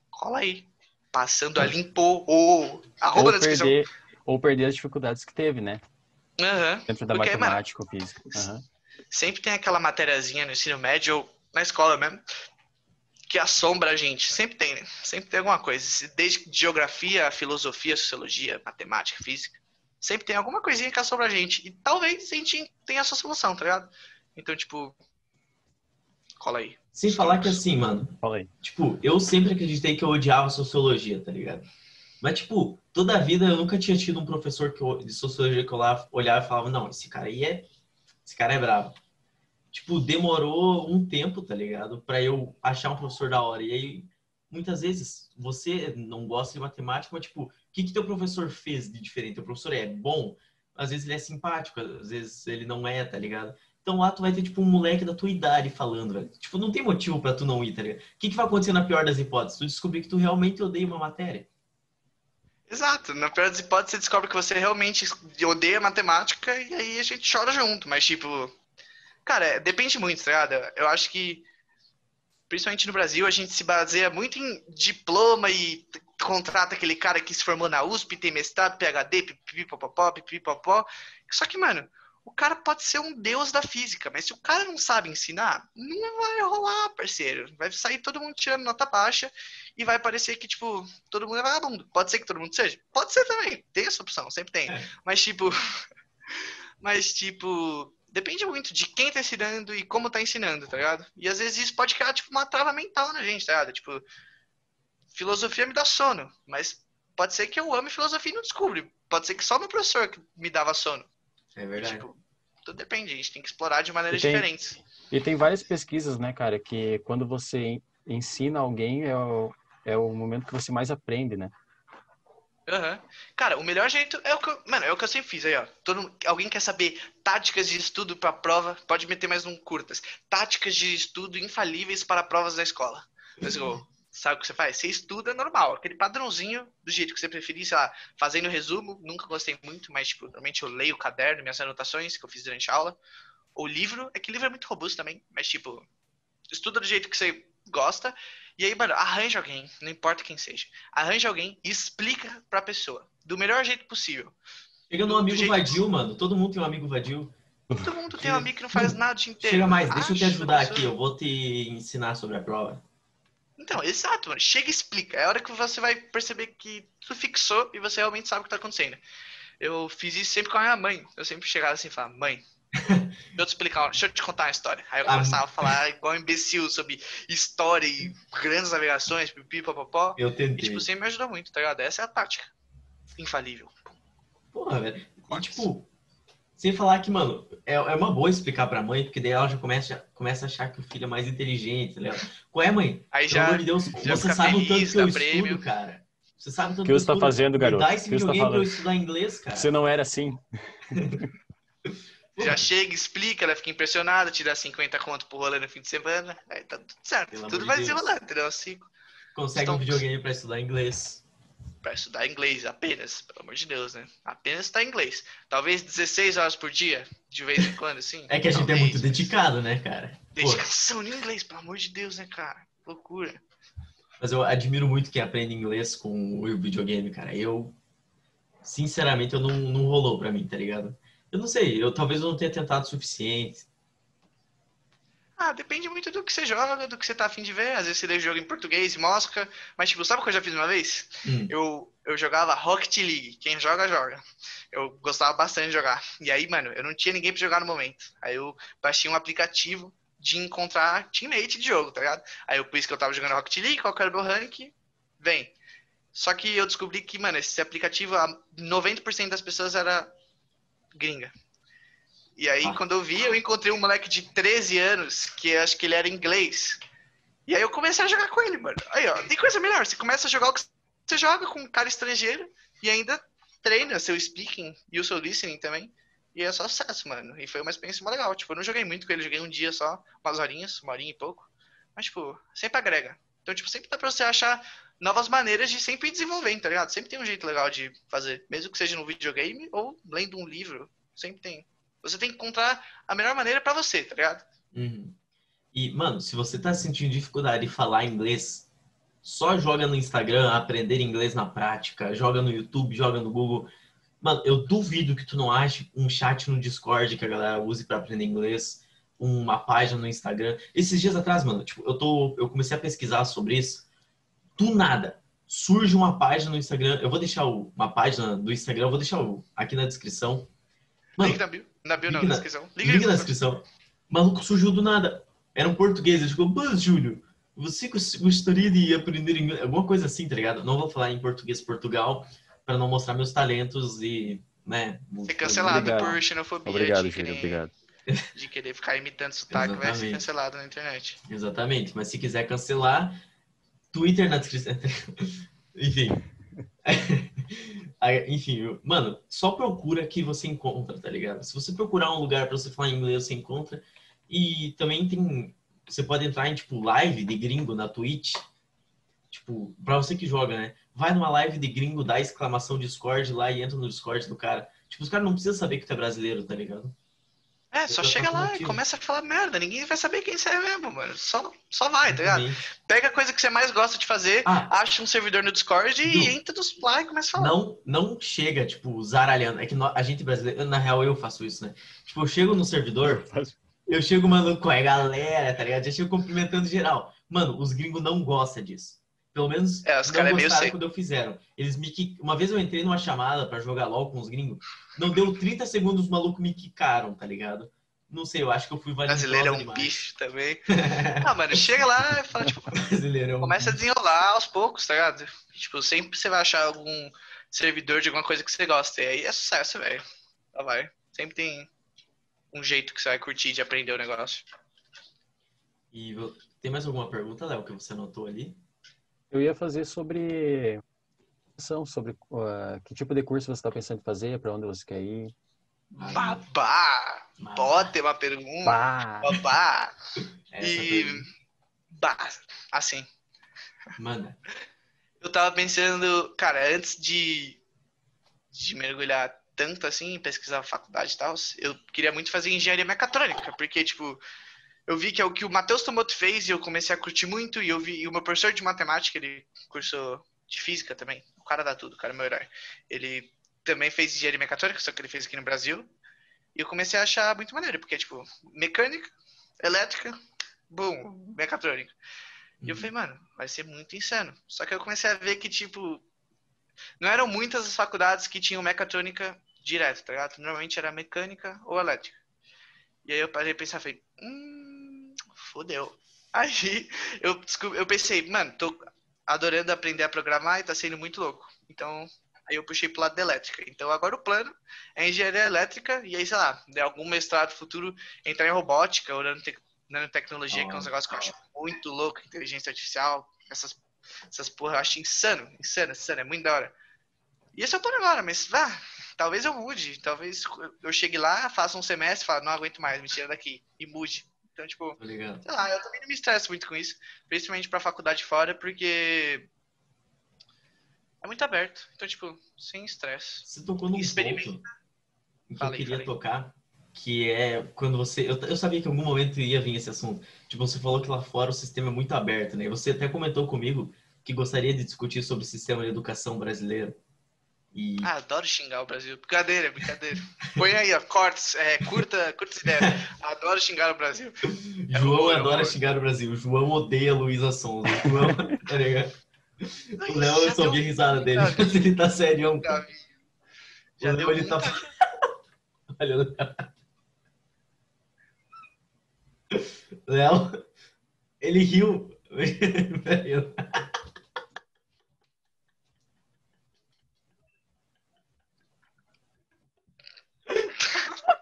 cola aí. Passando a limpo ou arroba ou na descrição. Perder, ou perder as dificuldades que teve, né? Uhum. Dentro da Porque, matemática ou física. Uhum. Sempre tem aquela matériazinha no ensino médio ou na escola mesmo que assombra a gente. Sempre tem, né? Sempre tem alguma coisa. Desde geografia, filosofia, sociologia, matemática, física. Sempre tem alguma coisinha que assombra a gente. E talvez a gente tenha a sua solução, tá ligado? Então, tipo. Cola aí. Sem falar que assim, mano. Fala aí. Tipo, eu sempre acreditei que eu odiava sociologia, tá ligado? Mas, tipo, toda a vida eu nunca tinha tido um professor que eu, de sociologia que eu olhava e falava, não, esse cara aí é. Esse cara é bravo tipo, demorou um tempo, tá ligado? Para eu achar um professor da hora. E aí, muitas vezes, você não gosta de matemática, mas, tipo, o que que teu professor fez de diferente? O professor é bom, às vezes ele é simpático, às vezes ele não é, tá ligado? Então lá tu vai ter, tipo, um moleque da tua idade falando, velho. Tipo, não tem motivo para tu não ir, tá ligado? O que que vai acontecer na pior das hipóteses? Tu descobrir que tu realmente odeia uma matéria. Exato. Na pior das hipóteses, você descobre que você realmente odeia matemática e aí a gente chora junto. Mas, tipo, Cara, depende muito, tá ligado? Eu acho que, principalmente no Brasil, a gente se baseia muito em diploma e contrata aquele cara que se formou na USP, tem mestrado, PhD, pipipopopó, pipipopó. Só que, mano, o cara pode ser um deus da física, mas se o cara não sabe ensinar, não vai rolar, parceiro. Vai sair todo mundo tirando nota baixa e vai parecer que, tipo, todo mundo é vagabundo. Pode ser que todo mundo seja? Pode ser também. Tem essa opção, sempre tem. É. Mas, tipo. mas, tipo depende muito de quem tá ensinando e como tá ensinando, tá ligado? E às vezes isso pode criar, tipo, uma trava mental na gente, tá ligado? Tipo, filosofia me dá sono, mas pode ser que eu ame filosofia e não descubra. Pode ser que só meu professor me dava sono. É verdade. Tipo, tudo depende, a gente tem que explorar de maneiras tem, diferentes. E tem várias pesquisas, né, cara, que quando você ensina alguém é o, é o momento que você mais aprende, né? Uhum. Cara, o melhor jeito é o que eu, mano, é o que eu sempre fiz aí, ó. Todo, alguém quer saber táticas de estudo para prova? Pode meter mais um curtas. Táticas de estudo infalíveis para provas da escola. Let's go. Sabe o que você faz? Você estuda normal, aquele padrãozinho do jeito que você preferir, sei lá, fazendo resumo, nunca gostei muito, mas tipo, normalmente eu leio o caderno, minhas anotações que eu fiz durante a aula. O livro, é que livro é muito robusto também, mas tipo, estuda do jeito que você gosta e aí, mano, arranja alguém, não importa quem seja. Arranja alguém e explica pra pessoa. Do melhor jeito possível. Chega no amigo vadio, que... mano. Todo mundo tem um amigo vadio. Todo mundo tem um amigo que não faz nada de inteiro. Chega mais, deixa eu te ajudar aqui. Eu vou te ensinar sobre a prova. Então, exato, mano. Chega e explica. É a hora que você vai perceber que tudo fixou e você realmente sabe o que tá acontecendo. Eu fiz isso sempre com a minha mãe. Eu sempre chegava assim e falava, mãe, deixa eu te explicar, deixa eu te contar uma história. Aí eu ah, começava a falar igual um imbecil sobre história e grandes navegações, pipi, papapó. Eu tentei. E, tipo, sempre me ajudou muito, tá ligado? Essa é a tática. Infalível. Porra, velho. E, tipo, sem falar que, mano, é, é uma boa explicar pra mãe, porque daí ela já começa, começa a achar que o filho é mais inteligente, tá ligado? Qual é, mãe? Aí Pelo já, amor de Deus, você sabe o tanto que eu prêmio. estudo, cara. Você sabe o tanto que, que você tá fazendo, garoto? Dá esse videogame tá pra eu estudar inglês, cara. Você não era assim. Já chega, explica, ela fica impressionada, te dá 50 conto por rolê no fim de semana. Aí tá tudo certo. Pelo tudo vai de desenrolando, entendeu? Assim, Consegue então, um videogame pra estudar inglês. Pra estudar inglês apenas, pelo amor de Deus, né? Apenas estudar inglês. Talvez 16 horas por dia, de vez em quando, assim. É que a gente Talvez. é muito dedicado, né, cara? Dedicação no inglês, pelo amor de Deus, né, cara? Loucura. Mas eu admiro muito quem aprende inglês com o videogame, cara. Eu, sinceramente, eu não, não rolou pra mim, tá ligado? Eu não sei, eu talvez eu não tenha tentado o suficiente. Ah, depende muito do que você joga, do que você tá afim de ver. Às vezes você lê jogo em português mosca. Mas, tipo, sabe o que eu já fiz uma vez? Hum. Eu, eu jogava Rocket League. Quem joga, joga. Eu gostava bastante de jogar. E aí, mano, eu não tinha ninguém pra jogar no momento. Aí eu baixei um aplicativo de encontrar teammate de jogo, tá ligado? Aí eu pus que eu tava jogando Rocket League, qual era o meu rank, vem. Só que eu descobri que, mano, esse aplicativo, 90% das pessoas era gringa. E aí, ah. quando eu vi, eu encontrei um moleque de 13 anos, que acho que ele era inglês. E aí eu comecei a jogar com ele, mano. Aí, ó, tem coisa melhor. Você começa a jogar o que você joga com um cara estrangeiro e ainda treina seu speaking e o seu listening também. E é só sucesso, mano. E foi uma experiência legal. Tipo, eu não joguei muito com ele, joguei um dia só, umas horinhas, uma horinha e pouco. Mas, tipo, sempre agrega. Então, tipo, sempre dá pra você achar novas maneiras de sempre ir desenvolvendo, tá ligado? Sempre tem um jeito legal de fazer, mesmo que seja no videogame ou lendo um livro, sempre tem. Você tem que encontrar a melhor maneira para você, tá ligado? Uhum. E, mano, se você tá sentindo dificuldade de falar inglês, só joga no Instagram, aprender inglês na prática, joga no YouTube, joga no Google. Mano, eu duvido que tu não ache um chat no Discord que a galera use para aprender inglês, uma página no Instagram. Esses dias atrás, mano, tipo, eu tô, eu comecei a pesquisar sobre isso. Do nada, surge uma página no Instagram. Eu vou deixar o, uma página do Instagram, eu vou deixar o, aqui na descrição. Mano, link na bio, na bio não, na descrição. Link, link na descrição. Maluco surgiu do nada. Era um português. Ele ficou, mas Júlio, você gostaria de aprender inglês? Alguma coisa assim, tá ligado? Não vou falar em português Portugal para não mostrar meus talentos e, né? Ser cancelado obrigado. por xenofobia. Obrigado, Júlio, obrigado. De querer ficar imitando sotaque, vai ser cancelado na internet. Exatamente. Mas se quiser cancelar, Twitter na descrição. Enfim. Enfim, mano, só procura que você encontra, tá ligado? Se você procurar um lugar para você falar inglês, você encontra. E também tem. Você pode entrar em, tipo, live de gringo na Twitch. Tipo, pra você que joga, né? Vai numa live de gringo, dá exclamação Discord lá e entra no Discord do cara. Tipo, os caras não precisam saber que tu é brasileiro, tá ligado? É, só chega lá e começa a falar merda. Ninguém vai saber quem você é mesmo, mano. Só, só vai, tá ligado? Pega a coisa que você mais gosta de fazer, ah, acha um servidor no Discord e entra dos lá e começa a falar. Não, não chega, tipo, zaralhando. É que a gente brasileiro, na real eu faço isso, né? Tipo, eu chego no servidor, eu chego, mano, com a galera, tá ligado? Já chego cumprimentando geral. Mano, os gringos não gostam disso. Pelo menos é, os não é gostaram quando eu fizeram. Eles me Uma vez eu entrei numa chamada para jogar LOL com os gringos. Não deu 30 segundos, os malucos me quicaram, tá ligado? Não sei, eu acho que eu fui valioso. Brasileiro é um demais. bicho também. ah, mano, chega lá e fala, tipo, Brasileiro é um começa bicho. a desenrolar aos poucos, tá ligado? Tipo, sempre você vai achar algum servidor de alguma coisa que você gosta. E aí é sucesso, velho. Lá vai. Sempre tem um jeito que você vai curtir de aprender o negócio. E tem mais alguma pergunta, Léo, que você anotou ali? Eu ia fazer sobre sobre uh, que tipo de curso você está pensando em fazer, para onde você quer ir. Babá! Pode ter uma pergunta. Bah. Babá! e. Bah, assim. Manda. Eu tava pensando, cara, antes de, de mergulhar tanto assim em pesquisar faculdade e tal, eu queria muito fazer engenharia mecatrônica, porque, tipo, eu vi que é o que o Matheus Tomoto fez e eu comecei a curtir muito. E eu vi e o meu professor de matemática, ele cursou de física também. O cara dá tudo, o cara é meu herói. Ele também fez engenharia mecatrônica, só que ele fez aqui no Brasil. E eu comecei a achar muito maneiro, porque é tipo, mecânica, elétrica, boom, mecatrônica. E eu uhum. falei, mano, vai ser muito insano. Só que eu comecei a ver que, tipo, não eram muitas as faculdades que tinham mecatrônica direto, tá ligado? Normalmente era mecânica ou elétrica. E aí eu parei a pensar, falei, hum, fodeu. Aí eu, eu pensei, mano, tô adorando aprender a programar e tá sendo muito louco. Então, aí eu puxei pro lado da elétrica. Então, agora o plano é engenharia elétrica e aí, sei lá, de algum mestrado futuro entrar em robótica ou nanotecnologia, oh. que é um negócio que eu acho muito louco, inteligência artificial, essas, essas porra, eu acho insano, insano, insano, é muito da hora. E esse é o plano agora, mas, ah, talvez eu mude, talvez eu chegue lá, faça um semestre e fale, não aguento mais, me tira daqui, e mude. Então, tipo, sei lá, eu também não me estresso muito com isso, principalmente pra faculdade fora, porque é muito aberto. Então, tipo, sem estresse. Você tocou num ponto que falei, eu queria falei. tocar, que é quando você... Eu, eu sabia que em algum momento ia vir esse assunto. Tipo, você falou que lá fora o sistema é muito aberto, né? Você até comentou comigo que gostaria de discutir sobre o sistema de educação brasileiro. E... Ah, adoro xingar o Brasil. Brincadeira, brincadeira. Põe aí, ó, cortes, é, curta, curta ideia. Adoro xingar o Brasil. É João humor, adora xingar o Brasil. João odeia Luísa Sonza. João, tá ligado? O Léo, eu só vi a risada dele, ele tá sério. Já deu ele tá... Olha, Léo, ele riu.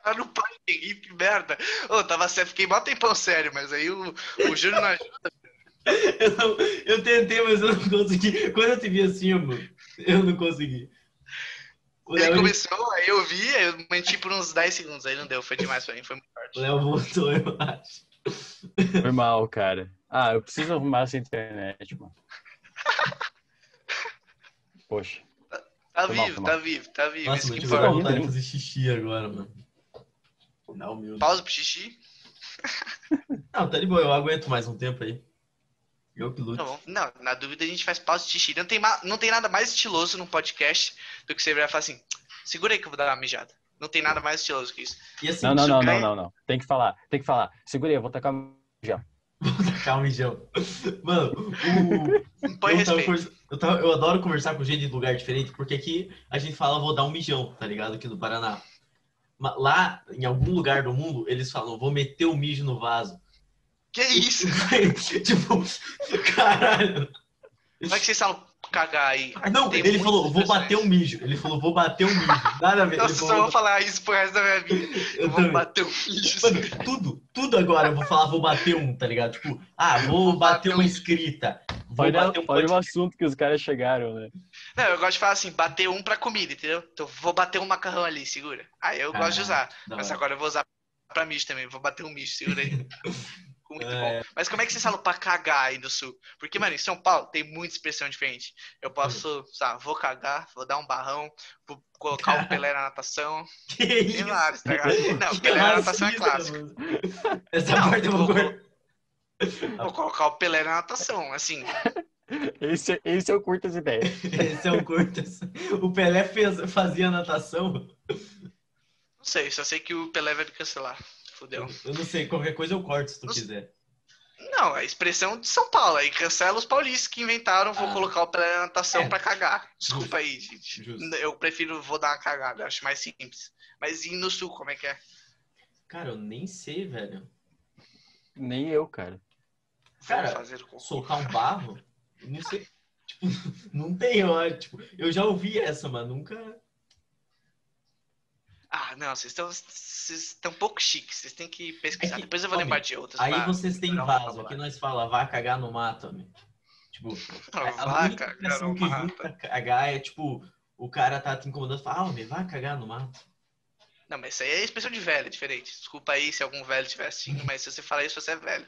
tá no parque, que merda. Ô, tava sério, fiquei mó tempão sério, mas aí o, o Júnior não ajuda. Eu, não, eu tentei, mas eu não consegui. Quando eu te vi assim, mano, eu não consegui. Ele Léo... começou, aí eu vi, aí eu menti por uns 10 segundos, aí não deu, foi demais pra mim, foi muito forte. O Léo voltou, eu acho. Foi mal, cara. Ah, eu preciso arrumar essa internet, mano. Poxa. Tá vivo, tá vivo, tá vivo. Nossa, Isso que importa. vontade de fazer xixi agora, mano. Não, meu. Pausa pro xixi. Não, tá de boa, eu aguento mais um tempo aí. Eu que luto. Tá bom. Não, na dúvida a gente faz pausa de xixi. Não tem, não tem nada mais estiloso num podcast do que você virar e falar assim: segura aí que eu vou dar uma mijada. Não tem nada mais estiloso que isso. E assim, Não, não, não, cai- não, não, não. Tem que falar, tem que falar. Segura aí, eu vou tacar já. tacar um mijão. Mano, o. Põe eu, tava eu, tava- eu adoro conversar com gente de lugar diferente, porque aqui a gente fala vou dar um mijão, tá ligado? Aqui no Paraná. Lá, em algum lugar do mundo, eles falam, vou meter o mijo no vaso. Que isso? tipo, caralho. Como é que vocês falam cagar aí? Não, Tem ele falou, vou bater um mijo. Ele falou, vou bater um mijo. Nada a ver. Nossa, Ele só falou, vou falar isso pro resto da minha vida. eu Eu vou também. bater um bicho. Mano, tudo, tudo agora eu vou falar, vou bater um, tá ligado? Tipo, ah, vou bater uma escrita. Vou Olha, bater um olha o assunto que os caras chegaram, né? Não, eu gosto de falar assim, bater um pra comida, entendeu? Então vou bater um macarrão ali, segura. Aí eu gosto de usar. Da Mas agora eu vou usar pra mijo também. Vou bater um mijo, segura aí. Muito É. bom. Mas como é que vocês falam pra cagar aí no sul? Porque, mano, em São Paulo tem muita expressão diferente. Eu posso, sabe, vou cagar, vou dar um barrão, vou colocar o Pelé na natação. Que Tem vários, tá ligado? Não, Que Pelé na natação é clássico. Essa Não, parte eu vou. Vou colocar o Pelé na natação, assim. Esse, esse eu curto as ideias. Esse é um curto. O Pelé fez, fazia natação. Não sei, só sei que o Pelé vai me cancelar. Fudeu. Eu não sei, qualquer coisa eu corto se tu Não quiser. Não, é a expressão de São Paulo. Aí cancela os paulistas que inventaram, vou Ah. colocar o Pelé na natação É. pra cagar. Desculpa aí, gente. Justo. Eu prefiro, vou dar uma cagada, acho mais simples. Mas e no sul, como é que é? Cara, eu nem sei, velho. Nem eu, cara. Cara. Soltar um barro? Não sei. Tipo, não tem, ó. Tipo, eu já ouvi essa, mas nunca. Ah, não, vocês estão vocês estão um pouco chiques, vocês têm que pesquisar. É que, Depois eu vou homem, lembrar de outras. Aí pra- vocês têm vaso. Aqui nós fala, vá cagar no mato, homem. Tipo, a única cagar no mato. cagar é tipo, o cara tá te incomodando e fala, ah, homem, vai cagar no mato. Não, mas isso aí é expressão de velho, é diferente. Desculpa aí se algum velho estiver assistindo, mas se você falar isso, você é velho.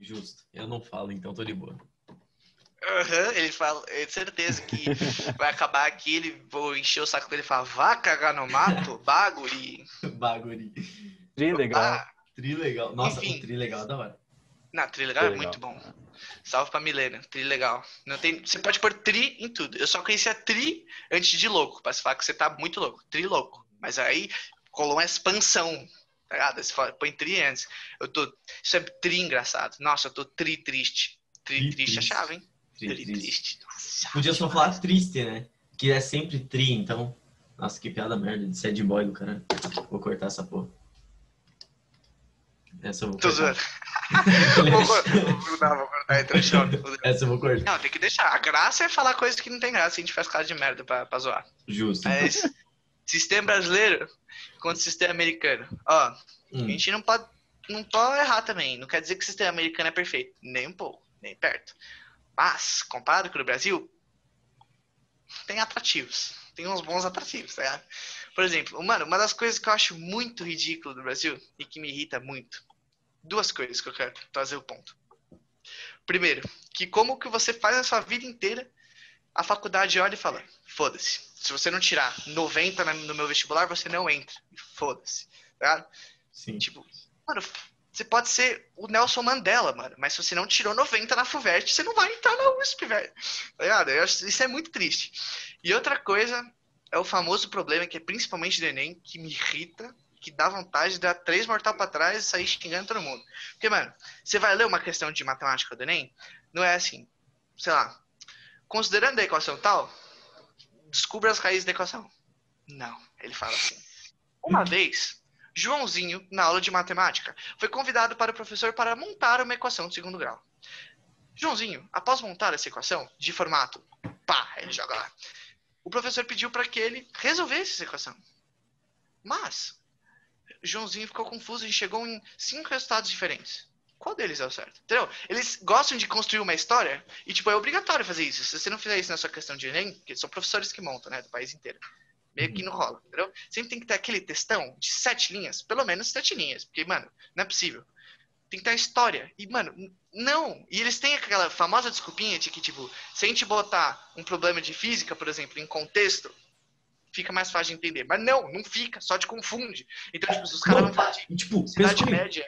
Justo. Eu não falo, então tô de boa. Aham, ele fala, é certeza que vai acabar aqui, ele vou encher o saco dele e falar, vá cagar no mato, baguri. Bagulho. Tri legal. Ah, Tri legal. Nossa, Enfim. o tri legal é da hora. não, tri legal é muito bom. Salve pra Milena, tri legal. Não tem, você pode pôr tri em tudo. Eu só conhecia tri antes de louco, pra você falar que você tá muito louco, tri louco. Mas aí colou uma expansão, tá ligado? Você fala, põe tri antes. Eu tô, isso é tri engraçado. Nossa, eu tô tri triste. Tri, Tri triste chave, hein? Tri, Tri triste. Nossa, Podia só falar triste, né? Que é sempre tri, então. Nossa, que piada merda de sad boy do cara. Vou cortar essa porra. Essa eu vou Tô cortar. zoando. Vou Não, vou cortar. Essa eu vou cortar. Não, tem que deixar. A graça é falar coisas que não tem graça. A gente faz cara de merda pra, pra zoar. Justo. Mas sistema brasileiro contra sistema americano. Ó, a Hum, gente não pode, não pode errar também. Não quer dizer que o sistema americano é perfeito. Nem um pouco, nem perto. Mas, comparado com o Brasil, tem atrativos. Tem uns bons atrativos, tá? Por exemplo, mano, uma das coisas que eu acho muito ridículo do Brasil e que me irrita muito. Duas coisas que eu quero trazer o ponto. Primeiro, que como que você faz a sua vida inteira, a faculdade olha e fala, foda-se. Se você não tirar 90 na- no meu vestibular, você não entra. Foda-se. Tá? sim. Tipo, mano, você pode ser o Nelson Mandela, mano, mas se você não tirou 90 na FUVEST, você não vai entrar na USP, velho. Tá Isso é muito triste. E outra coisa é o famoso problema, que é principalmente do Enem, que me irrita, que dá vontade de dar três mortal pra trás e sair xingando todo mundo. Porque, mano, você vai ler uma questão de matemática do Enem, não é assim, sei lá, considerando a equação tal, descubra as raízes da equação. Não, ele fala assim. Uma vez, Joãozinho, na aula de matemática, foi convidado para o professor para montar uma equação de segundo grau. Joãozinho, após montar essa equação, de formato pá, ele joga lá, o professor pediu para que ele resolvesse essa equação. Mas, Joãozinho ficou confuso e chegou em cinco resultados diferentes. Qual deles é o certo? Entendeu? Eles gostam de construir uma história e, tipo, é obrigatório fazer isso. Se você não fizer isso na sua questão de Enem, porque são professores que montam, né, do país inteiro. Meio que não rola, entendeu? Sempre tem que ter aquele textão de sete linhas, pelo menos sete linhas. Porque, mano, não é possível. tem que ter história. E, mano, não. E eles têm aquela famosa desculpinha de que, tipo, se a gente botar um problema de física, por exemplo, em contexto, fica mais fácil de entender. Mas não, não fica, só te confunde. Então, tipo, os caras não falam de tipo, cidade média.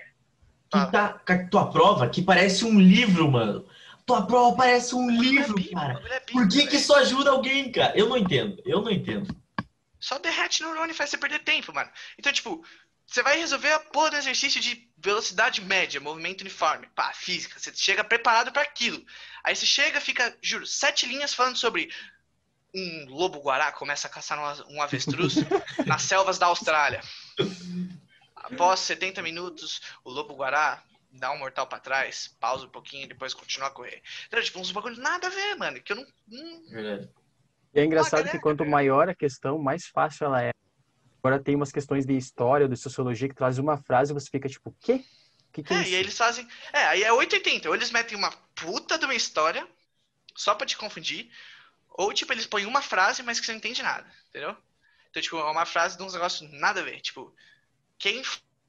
Que tá a tua prova que parece um livro, mano. Tua prova parece um é livro, é cara. É Por que, que isso ajuda alguém, cara? Eu não entendo. Eu não entendo. Só derrete neurônio e faz você perder tempo, mano. Então, tipo, você vai resolver a porra do exercício de velocidade média, movimento uniforme. Pá, física. Você chega preparado para aquilo. Aí você chega, fica, juro, sete linhas falando sobre um lobo-guará começa a caçar um avestruz nas selvas da Austrália. Após 70 minutos, o lobo-guará dá um mortal para trás, pausa um pouquinho e depois continua a correr. Então, tipo, uns bagulhos nada a ver, mano, que eu não... Verdade. E é engraçado ah, que quanto maior a questão, mais fácil ela é. Agora tem umas questões de história, de sociologia, que traz uma frase e você fica tipo, quê? Que que é, é e eles fazem. É, aí é 880. Ou eles metem uma puta de uma história, só pra te confundir. Ou, tipo, eles põem uma frase, mas que você não entende nada, entendeu? Então, tipo, é uma frase de uns negócios nada a ver. Tipo, quem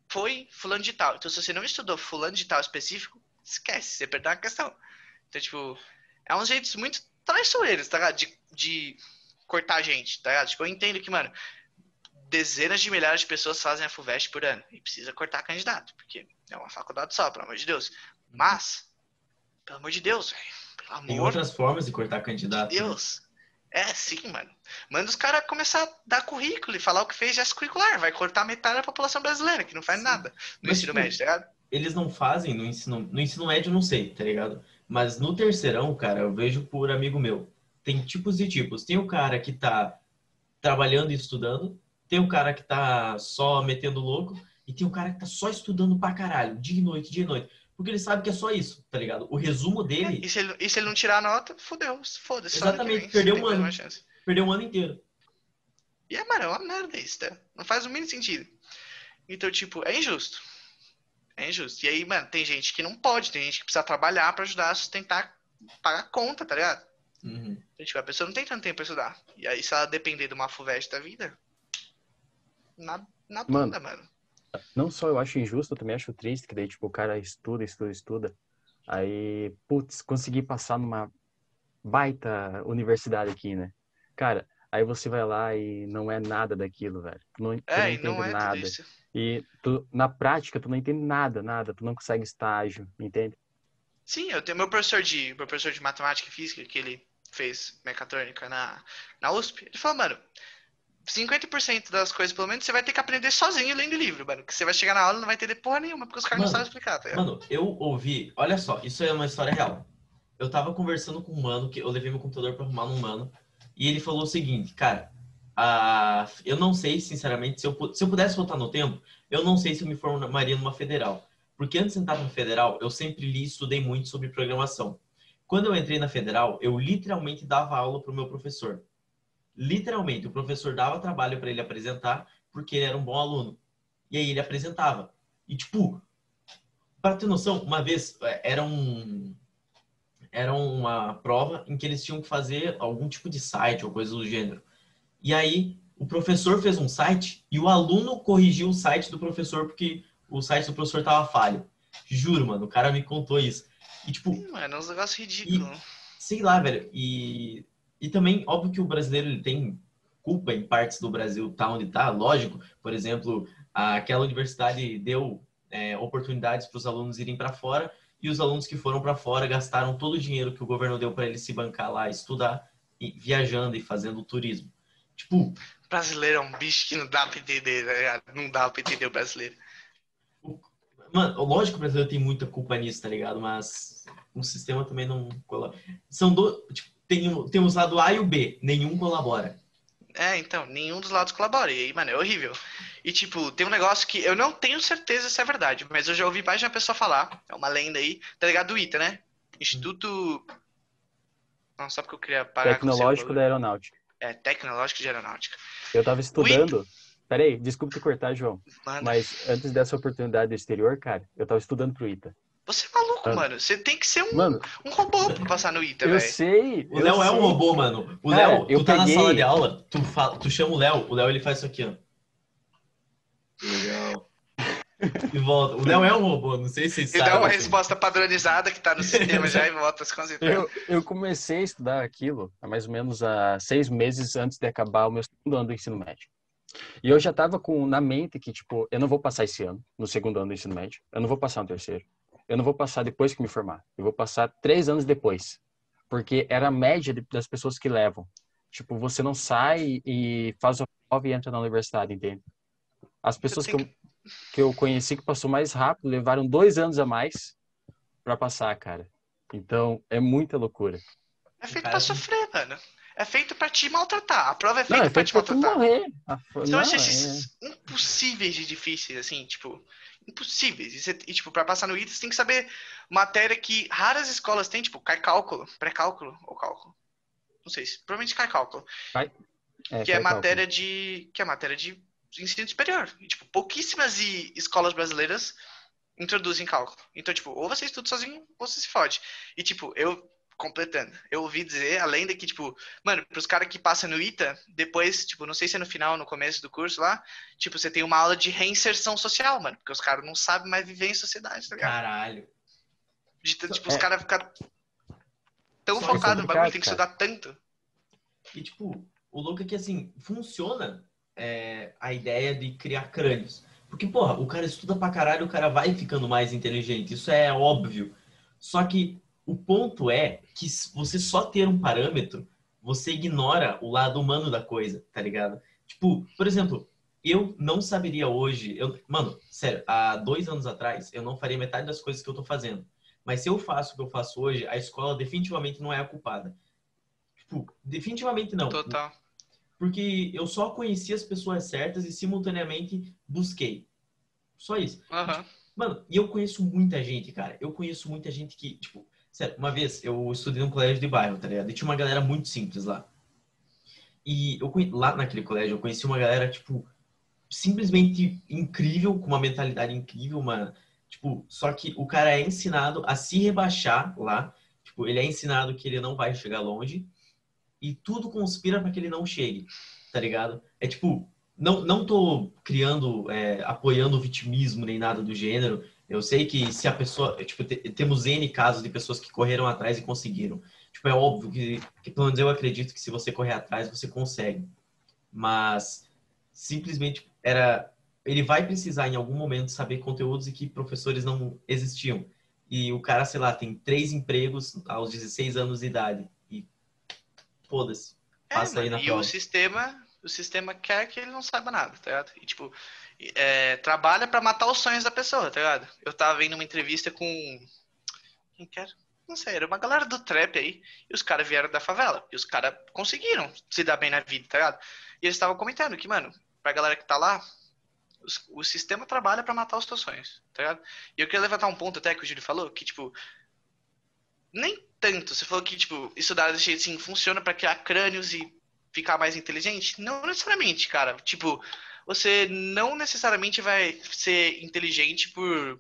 foi fulano de tal? Então, se você não estudou fulano de tal específico, esquece, você perdeu a questão. Então, tipo, é uns jeitos muito traiçoeiros, tá ligado? De, de cortar a gente, tá ligado? Tipo, eu entendo que, mano, dezenas de milhares de pessoas fazem a FUVEST por ano e precisa cortar candidato, porque é uma faculdade só, pelo amor de Deus. Mas, pelo amor de Deus, velho. Amor Tem outras formas de cortar candidato. De né? Deus. Né? É, sim, mano. Manda os caras começar a dar currículo e falar o que fez gesto curricular. Vai cortar metade da população brasileira, que não faz sim. nada no Mas, ensino tipo, médio, tá ligado? Eles não fazem no ensino, no ensino médio, não sei, tá ligado? Mas no terceirão, cara, eu vejo por amigo meu. Tem tipos e tipos. Tem o cara que tá trabalhando e estudando, tem o cara que tá só metendo louco e tem o cara que tá só estudando pra caralho, dia e noite, dia e noite. Porque ele sabe que é só isso, tá ligado? O resumo dele. É, e, se ele, e se ele não tirar a nota, fodeu, foda-se. Exatamente, perdeu um ano. Perdeu um ano inteiro. E é, mano, é uma merda isso, tá? Não faz o mínimo sentido. Então, tipo, é injusto. É injusto. E aí, mano, tem gente que não pode, tem gente que precisa trabalhar pra ajudar a sustentar, pagar a conta, tá ligado? Uhum. Então, tipo, a pessoa não tem tanto tempo pra estudar. E aí, se ela depender de uma FUVEST da vida, na, na bunda, mano, mano. Não só eu acho injusto, eu também acho triste que daí, tipo, o cara estuda, estuda, estuda. Aí, putz, consegui passar numa baita universidade aqui, né? Cara, aí você vai lá e não é nada daquilo, velho. Não, é, não entende não é nada. E tu, na prática, tu não entende nada, nada. Tu não consegue estágio, entende? Sim, eu tenho meu professor de, meu professor de matemática e física, que ele fez mecatrônica na, na USP. Ele falou, mano, 50% das coisas, pelo menos, você vai ter que aprender sozinho lendo livro, mano. Que você vai chegar na aula e não vai ter porra nenhuma, porque os caras não sabem explicar, tá Mano, eu ouvi, olha só, isso é uma história real. Eu tava conversando com um mano, que eu levei meu computador pra arrumar num mano, e ele falou o seguinte, cara, uh, eu não sei, sinceramente, se eu, se eu pudesse voltar no tempo, eu não sei se eu me formaria numa federal. Porque antes de entrar na federal, eu sempre li e estudei muito sobre programação. Quando eu entrei na federal, eu literalmente dava aula pro meu professor literalmente, o professor dava trabalho para ele apresentar, porque ele era um bom aluno. E aí ele apresentava. E, tipo, para ter noção, uma vez é, era um era uma prova em que eles tinham que fazer algum tipo de site ou coisa do gênero. E aí o professor fez um site e o aluno corrigiu o site do professor porque o site do professor tava falho. Juro, mano, o cara me contou isso. E tipo, mano, é um negócio ridículo. E, sei lá, velho. E e também, óbvio que o brasileiro ele tem culpa em partes do Brasil tá onde tá, lógico. Por exemplo, aquela universidade deu é, oportunidades para os alunos irem para fora e os alunos que foram para fora gastaram todo o dinheiro que o governo deu para eles se bancar lá, estudar, e, viajando e fazendo turismo. Tipo, brasileiro é um bicho que não dá para entender, né? não dá para entender o brasileiro. Mano, lógico que o brasileiro tem muita culpa nisso, tá ligado? Mas o sistema também não São dois, tipo, tem, tem os lados A e o B, nenhum colabora. É, então, nenhum dos lados colabora. E aí, mano, é horrível. E, tipo, tem um negócio que eu não tenho certeza se é verdade, mas eu já ouvi mais de uma pessoa falar, é uma lenda aí, tá ligado? Do ITA, né? Instituto. Não, só porque eu queria parar Tecnológico da Aeronáutica. É, Tecnológico de Aeronáutica. Eu tava estudando. Peraí, desculpa te cortar, João. Mano. Mas antes dessa oportunidade do exterior, cara, eu tava estudando pro ITA. Você é maluco, mano. Você tem que ser um, mano, um robô pra passar no ITA, velho. Eu sei. O Léo é um robô, mano. O Léo, tu tá peguei... na sala de aula, tu, fala, tu chama o Léo, o Léo ele faz isso aqui, ó. Legal. E volta. O Léo é um robô, não sei se vocês sabem. Ele dá uma resposta padronizada que tá no sistema já e volta as coisas. Eu, eu comecei a estudar aquilo há mais ou menos há seis meses antes de acabar o meu segundo ano do ensino médio. E eu já tava com na mente que, tipo, eu não vou passar esse ano, no segundo ano do ensino médio. Eu não vou passar no terceiro. Eu não vou passar depois que me formar. Eu vou passar três anos depois. Porque era a média das pessoas que levam. Tipo, você não sai e faz a prova e entra na universidade, entende? As pessoas que eu, que eu conheci que passou mais rápido levaram dois anos a mais para passar, cara. Então, é muita loucura. É feito pra sofrer, mano. É feito pra te maltratar. A prova é feita é pra te maltratar. Morrer. São não, exercícios é... impossíveis de difíceis, assim, tipo, impossíveis. E, você, e, tipo, pra passar no ITA, você tem que saber matéria que raras escolas têm, tipo, cai cálculo, pré-cálculo ou cálculo. Não sei se, provavelmente cai cálculo. Cai? É, que é matéria cálculo. de. Que é matéria de ensino superior. E, tipo, pouquíssimas escolas brasileiras introduzem cálculo. Então, tipo, ou você estuda sozinho, ou você se fode. E, tipo, eu, completando, eu ouvi dizer, além de que, tipo, mano, pros caras que passam no ITA, depois, tipo, não sei se é no final, no começo do curso lá, tipo, você tem uma aula de reinserção social, mano, porque os caras não sabem mais viver em sociedade, tá ligado? Caralho. De, tipo, é... os caras ficam tão focados no bagulho, tem que estudar tanto. E, tipo, o louco é que, assim, funciona é, a ideia de criar crânios. Porque, porra, o cara estuda pra caralho, o cara vai ficando mais inteligente. Isso é óbvio. Só que o ponto é que você só ter um parâmetro, você ignora o lado humano da coisa, tá ligado? Tipo, por exemplo, eu não saberia hoje. Eu, mano, sério, há dois anos atrás, eu não faria metade das coisas que eu tô fazendo. Mas se eu faço o que eu faço hoje, a escola definitivamente não é a culpada. Tipo, definitivamente não. Total porque eu só conheci as pessoas certas e simultaneamente busquei. Só isso. Uhum. Mano, e eu conheço muita gente, cara. Eu conheço muita gente que, tipo, sério, uma vez eu estudei num colégio de bairro, tá ligado? E tinha uma galera muito simples lá. E eu lá naquele colégio eu conheci uma galera, tipo, simplesmente incrível, com uma mentalidade incrível, mano. Tipo, só que o cara é ensinado a se rebaixar lá. Tipo, ele é ensinado que ele não vai chegar longe e tudo conspira para que ele não chegue, tá ligado? É tipo, não, não tô criando, é, apoiando o vitimismo nem nada do gênero. Eu sei que se a pessoa, tipo, temos N casos de pessoas que correram atrás e conseguiram. Tipo, é óbvio que, que, pelo menos eu acredito que se você correr atrás, você consegue. Mas, simplesmente, era... Ele vai precisar, em algum momento, saber conteúdos e que professores não existiam. E o cara, sei lá, tem três empregos aos 16 anos de idade foda-se. É, Passa aí na e prova. o sistema, o sistema quer que ele não saiba nada, tá ligado? E, tipo, é, trabalha para matar os sonhos da pessoa, tá ligado? Eu tava vendo uma entrevista com. Quem quer? Não sei, era uma galera do trap aí. E os caras vieram da favela. E os caras conseguiram se dar bem na vida, tá ligado? E eles estavam comentando que, mano, pra galera que tá lá, o, o sistema trabalha para matar os teus sonhos, tá ligado? E eu queria levantar um ponto até que o Júlio falou, que, tipo, nem tanto. Você falou que, tipo, estudar desse jeito assim funciona para criar crânios e ficar mais inteligente? Não necessariamente, cara. Tipo, você não necessariamente vai ser inteligente por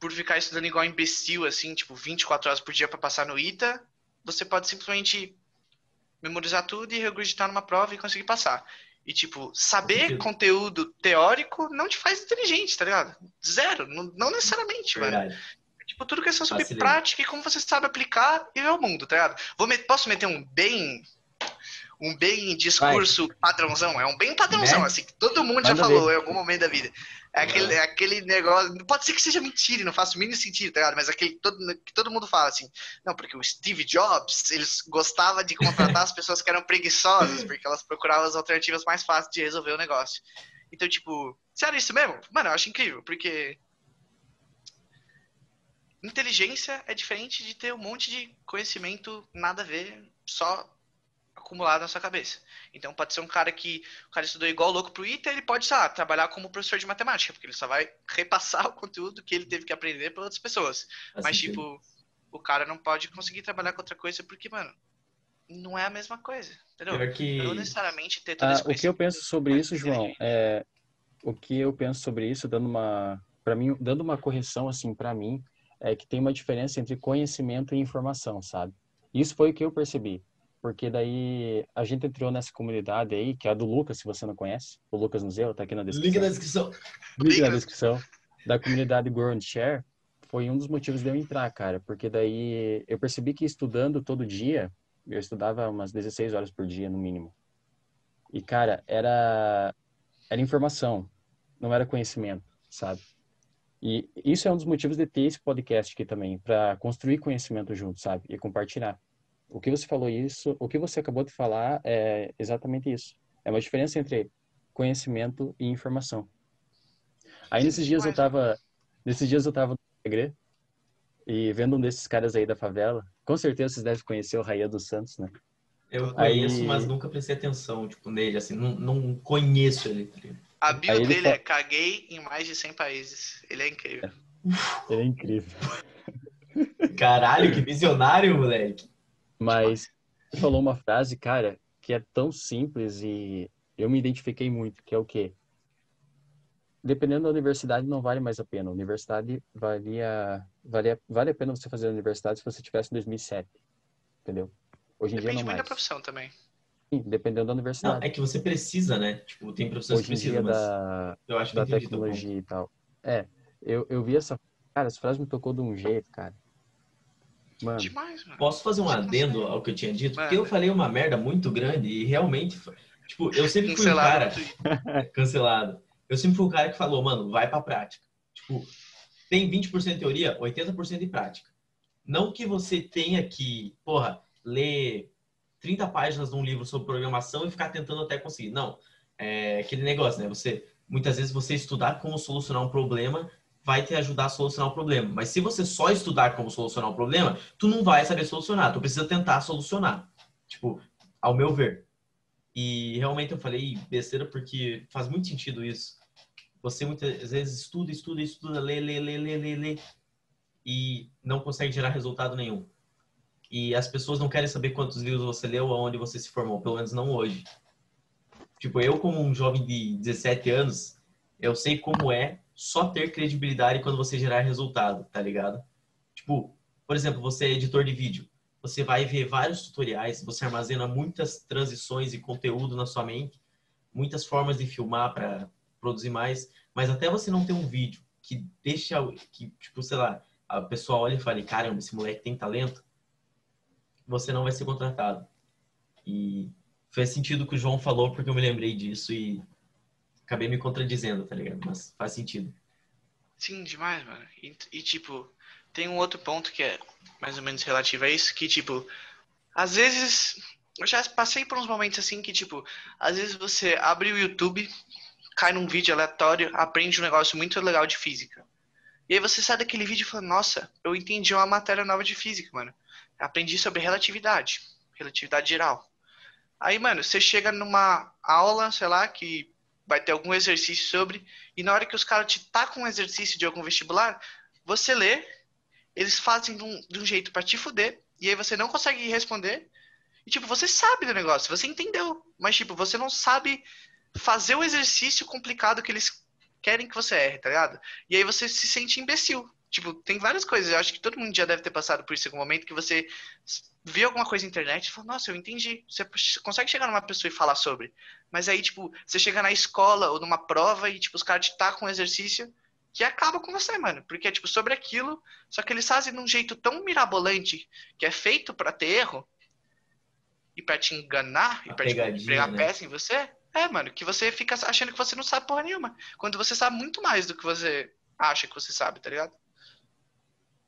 por ficar estudando igual imbecil, assim, tipo, 24 horas por dia para passar no ITA. Você pode simplesmente memorizar tudo e regurgitar numa prova e conseguir passar. E, tipo, saber conteúdo teórico não te faz inteligente, tá ligado? Zero. Não, não necessariamente, Verdade. mano. Tipo, tudo questão sobre Facilita. prática e como você sabe aplicar e ver o mundo, tá ligado? Vou met... Posso meter um bem. Um bem discurso Vai. padrãozão? É um bem padrãozão, né? assim, que todo mundo Manda já falou ver. em algum momento da vida. É aquele, é aquele negócio. Pode ser que seja mentira, não faça o mínimo sentido, tá ligado? Mas aquele todo, que todo mundo fala assim. Não, porque o Steve Jobs, eles gostava de contratar as pessoas que eram preguiçosas, porque elas procuravam as alternativas mais fáceis de resolver o negócio. Então, tipo, sério isso mesmo? Mano, eu acho incrível, porque inteligência é diferente de ter um monte de conhecimento nada a ver, só acumulado na sua cabeça. Então pode ser um cara que o cara estudou igual louco pro ITA, ele pode, sabe, trabalhar como professor de matemática, porque ele só vai repassar o conteúdo que ele teve que aprender para outras pessoas. Assim Mas tipo, o cara não pode conseguir trabalhar com outra coisa porque, mano, não é a mesma coisa, entendeu? Que... Não necessariamente ter todo ah, O que eu penso sobre isso, João, é o que eu penso sobre isso, dando uma para mim, dando uma correção assim para mim, é que tem uma diferença entre conhecimento e informação, sabe? Isso foi o que eu percebi. porque daí a gente entrou nessa comunidade aí, que é a do Lucas, se você não conhece. O Lucas Museu, tá aqui na descrição. Link na descrição. Link na descrição. Da comunidade Grow and Share. Foi um dos motivos de eu entrar, cara. Porque daí eu percebi que estudando todo dia, eu estudava umas 16 horas por dia, no mínimo. E, cara, era, era informação, não era conhecimento, sabe? E isso é um dos motivos de ter esse podcast aqui também, para construir conhecimento junto, sabe? E compartilhar. O que você falou isso, o que você acabou de falar é exatamente isso. É uma diferença entre conhecimento e informação. Aí nesses dias eu tava, nesses dias eu tava no Instagram e vendo um desses caras aí da favela. Com certeza vocês devem conhecer o Raia dos Santos, né? Eu conheço, aí... mas nunca prestei atenção, tipo, nele, assim, não, não conheço ele. A bio dele é caguei em mais de 100 países. Ele é incrível. Ele é incrível. Caralho, que visionário, moleque. Mas você falou uma frase, cara, que é tão simples e eu me identifiquei muito, que é o quê? Dependendo da universidade, não vale mais a pena. A universidade valia, valia, vale a pena você fazer a universidade se você tivesse em 2007, entendeu? Hoje em Depende dia não muito mais. da profissão também. Sim, dependendo da universidade. Não, é que você precisa, né? Tipo, tem profissões Hoje que precisam, mas da, eu acho que da tecnologia e tal. É, eu, eu vi essa... Cara, essa frase me tocou de um jeito, cara. Mano. Demais, mano. Posso fazer um adendo ao que eu tinha dito? Mano. Porque eu falei uma merda muito grande e realmente, tipo, eu sempre fui um cara cancelado. Eu sempre fui o cara que falou, mano, vai pra prática. Tipo, tem 20% de teoria, 80% de prática. Não que você tenha que, porra, ler 30 páginas de um livro sobre programação e ficar tentando até conseguir. Não. É aquele negócio, né? Você, muitas vezes você estudar como solucionar um problema vai te ajudar a solucionar o problema. Mas se você só estudar como solucionar o problema, tu não vai saber solucionar. Tu precisa tentar solucionar. Tipo, ao meu ver. E realmente eu falei besteira porque faz muito sentido isso. Você muitas vezes estuda, estuda, estuda, lê, lê, lê, lê, lê, lê e não consegue gerar resultado nenhum. E as pessoas não querem saber quantos livros você leu, aonde você se formou, pelo menos não hoje. Tipo, eu como um jovem de 17 anos, eu sei como é só ter credibilidade quando você gerar resultado, tá ligado? Tipo, por exemplo, você é editor de vídeo. Você vai ver vários tutoriais, você armazena muitas transições e conteúdo na sua mente, muitas formas de filmar para produzir mais, mas até você não ter um vídeo que deixa, que, tipo, sei lá, a pessoa olha e fala, caramba, esse moleque tem talento, você não vai ser contratado. E fez sentido o que o João falou, porque eu me lembrei disso e acabei me contradizendo, tá ligado? Mas faz sentido. Sim, demais, mano. E, e, tipo, tem um outro ponto que é mais ou menos relativo a isso, que, tipo, às vezes. Eu já passei por uns momentos assim que, tipo, às vezes você abre o YouTube, cai num vídeo aleatório, aprende um negócio muito legal de física. E aí você sai daquele vídeo e fala, nossa, eu entendi uma matéria nova de física, mano. Aprendi sobre relatividade, relatividade geral. Aí, mano, você chega numa aula, sei lá, que vai ter algum exercício sobre, e na hora que os caras te tacam um exercício de algum vestibular, você lê, eles fazem de um, de um jeito para te fuder, e aí você não consegue responder, e tipo, você sabe do negócio, você entendeu, mas tipo, você não sabe fazer o exercício complicado que eles querem que você erre, tá ligado? E aí você se sente imbecil. Tipo, tem várias coisas. Eu acho que todo mundo já deve ter passado por isso em algum momento que você vê alguma coisa na internet e fala, nossa, eu entendi. Você consegue chegar numa pessoa e falar sobre. Mas aí, tipo, você chega na escola ou numa prova e, tipo, os caras te tacam um exercício que acaba com você, mano. Porque é, tipo, sobre aquilo, só que eles fazem de um jeito tão mirabolante que é feito para ter erro e para te enganar e pra te pregar né? peça em você. É, mano, que você fica achando que você não sabe porra nenhuma. Quando você sabe muito mais do que você acha que você sabe, tá ligado?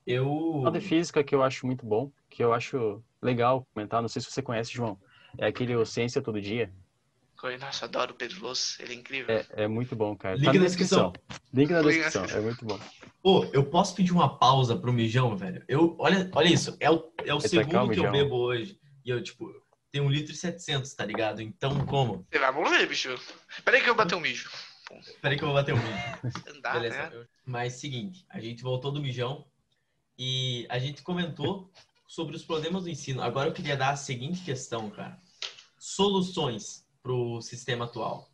Eu. A de física que eu acho muito bom, que eu acho legal comentar, não sei se você conhece, João, é aquele o Ciência Todo Dia. Nossa, adoro o Pedro Loss, ele é incrível. É, é muito bom, cara. Link tá na descrição. descrição. Link na descrição, é muito bom. Pô, eu posso pedir uma pausa pro mijão, velho? Eu, olha, olha isso, é o, é o segundo que eu bebo hoje. E eu, tipo, tenho um litro e setecentos, tá ligado? Então, como? Você vai morrer, bicho. Peraí que eu vou bater um mijo. Peraí que eu vou bater um mijo. Andar, Beleza. Né? Mas, seguinte, a gente voltou do mijão. E a gente comentou sobre os problemas do ensino. Agora eu queria dar a seguinte questão, cara. Soluções para o sistema atual.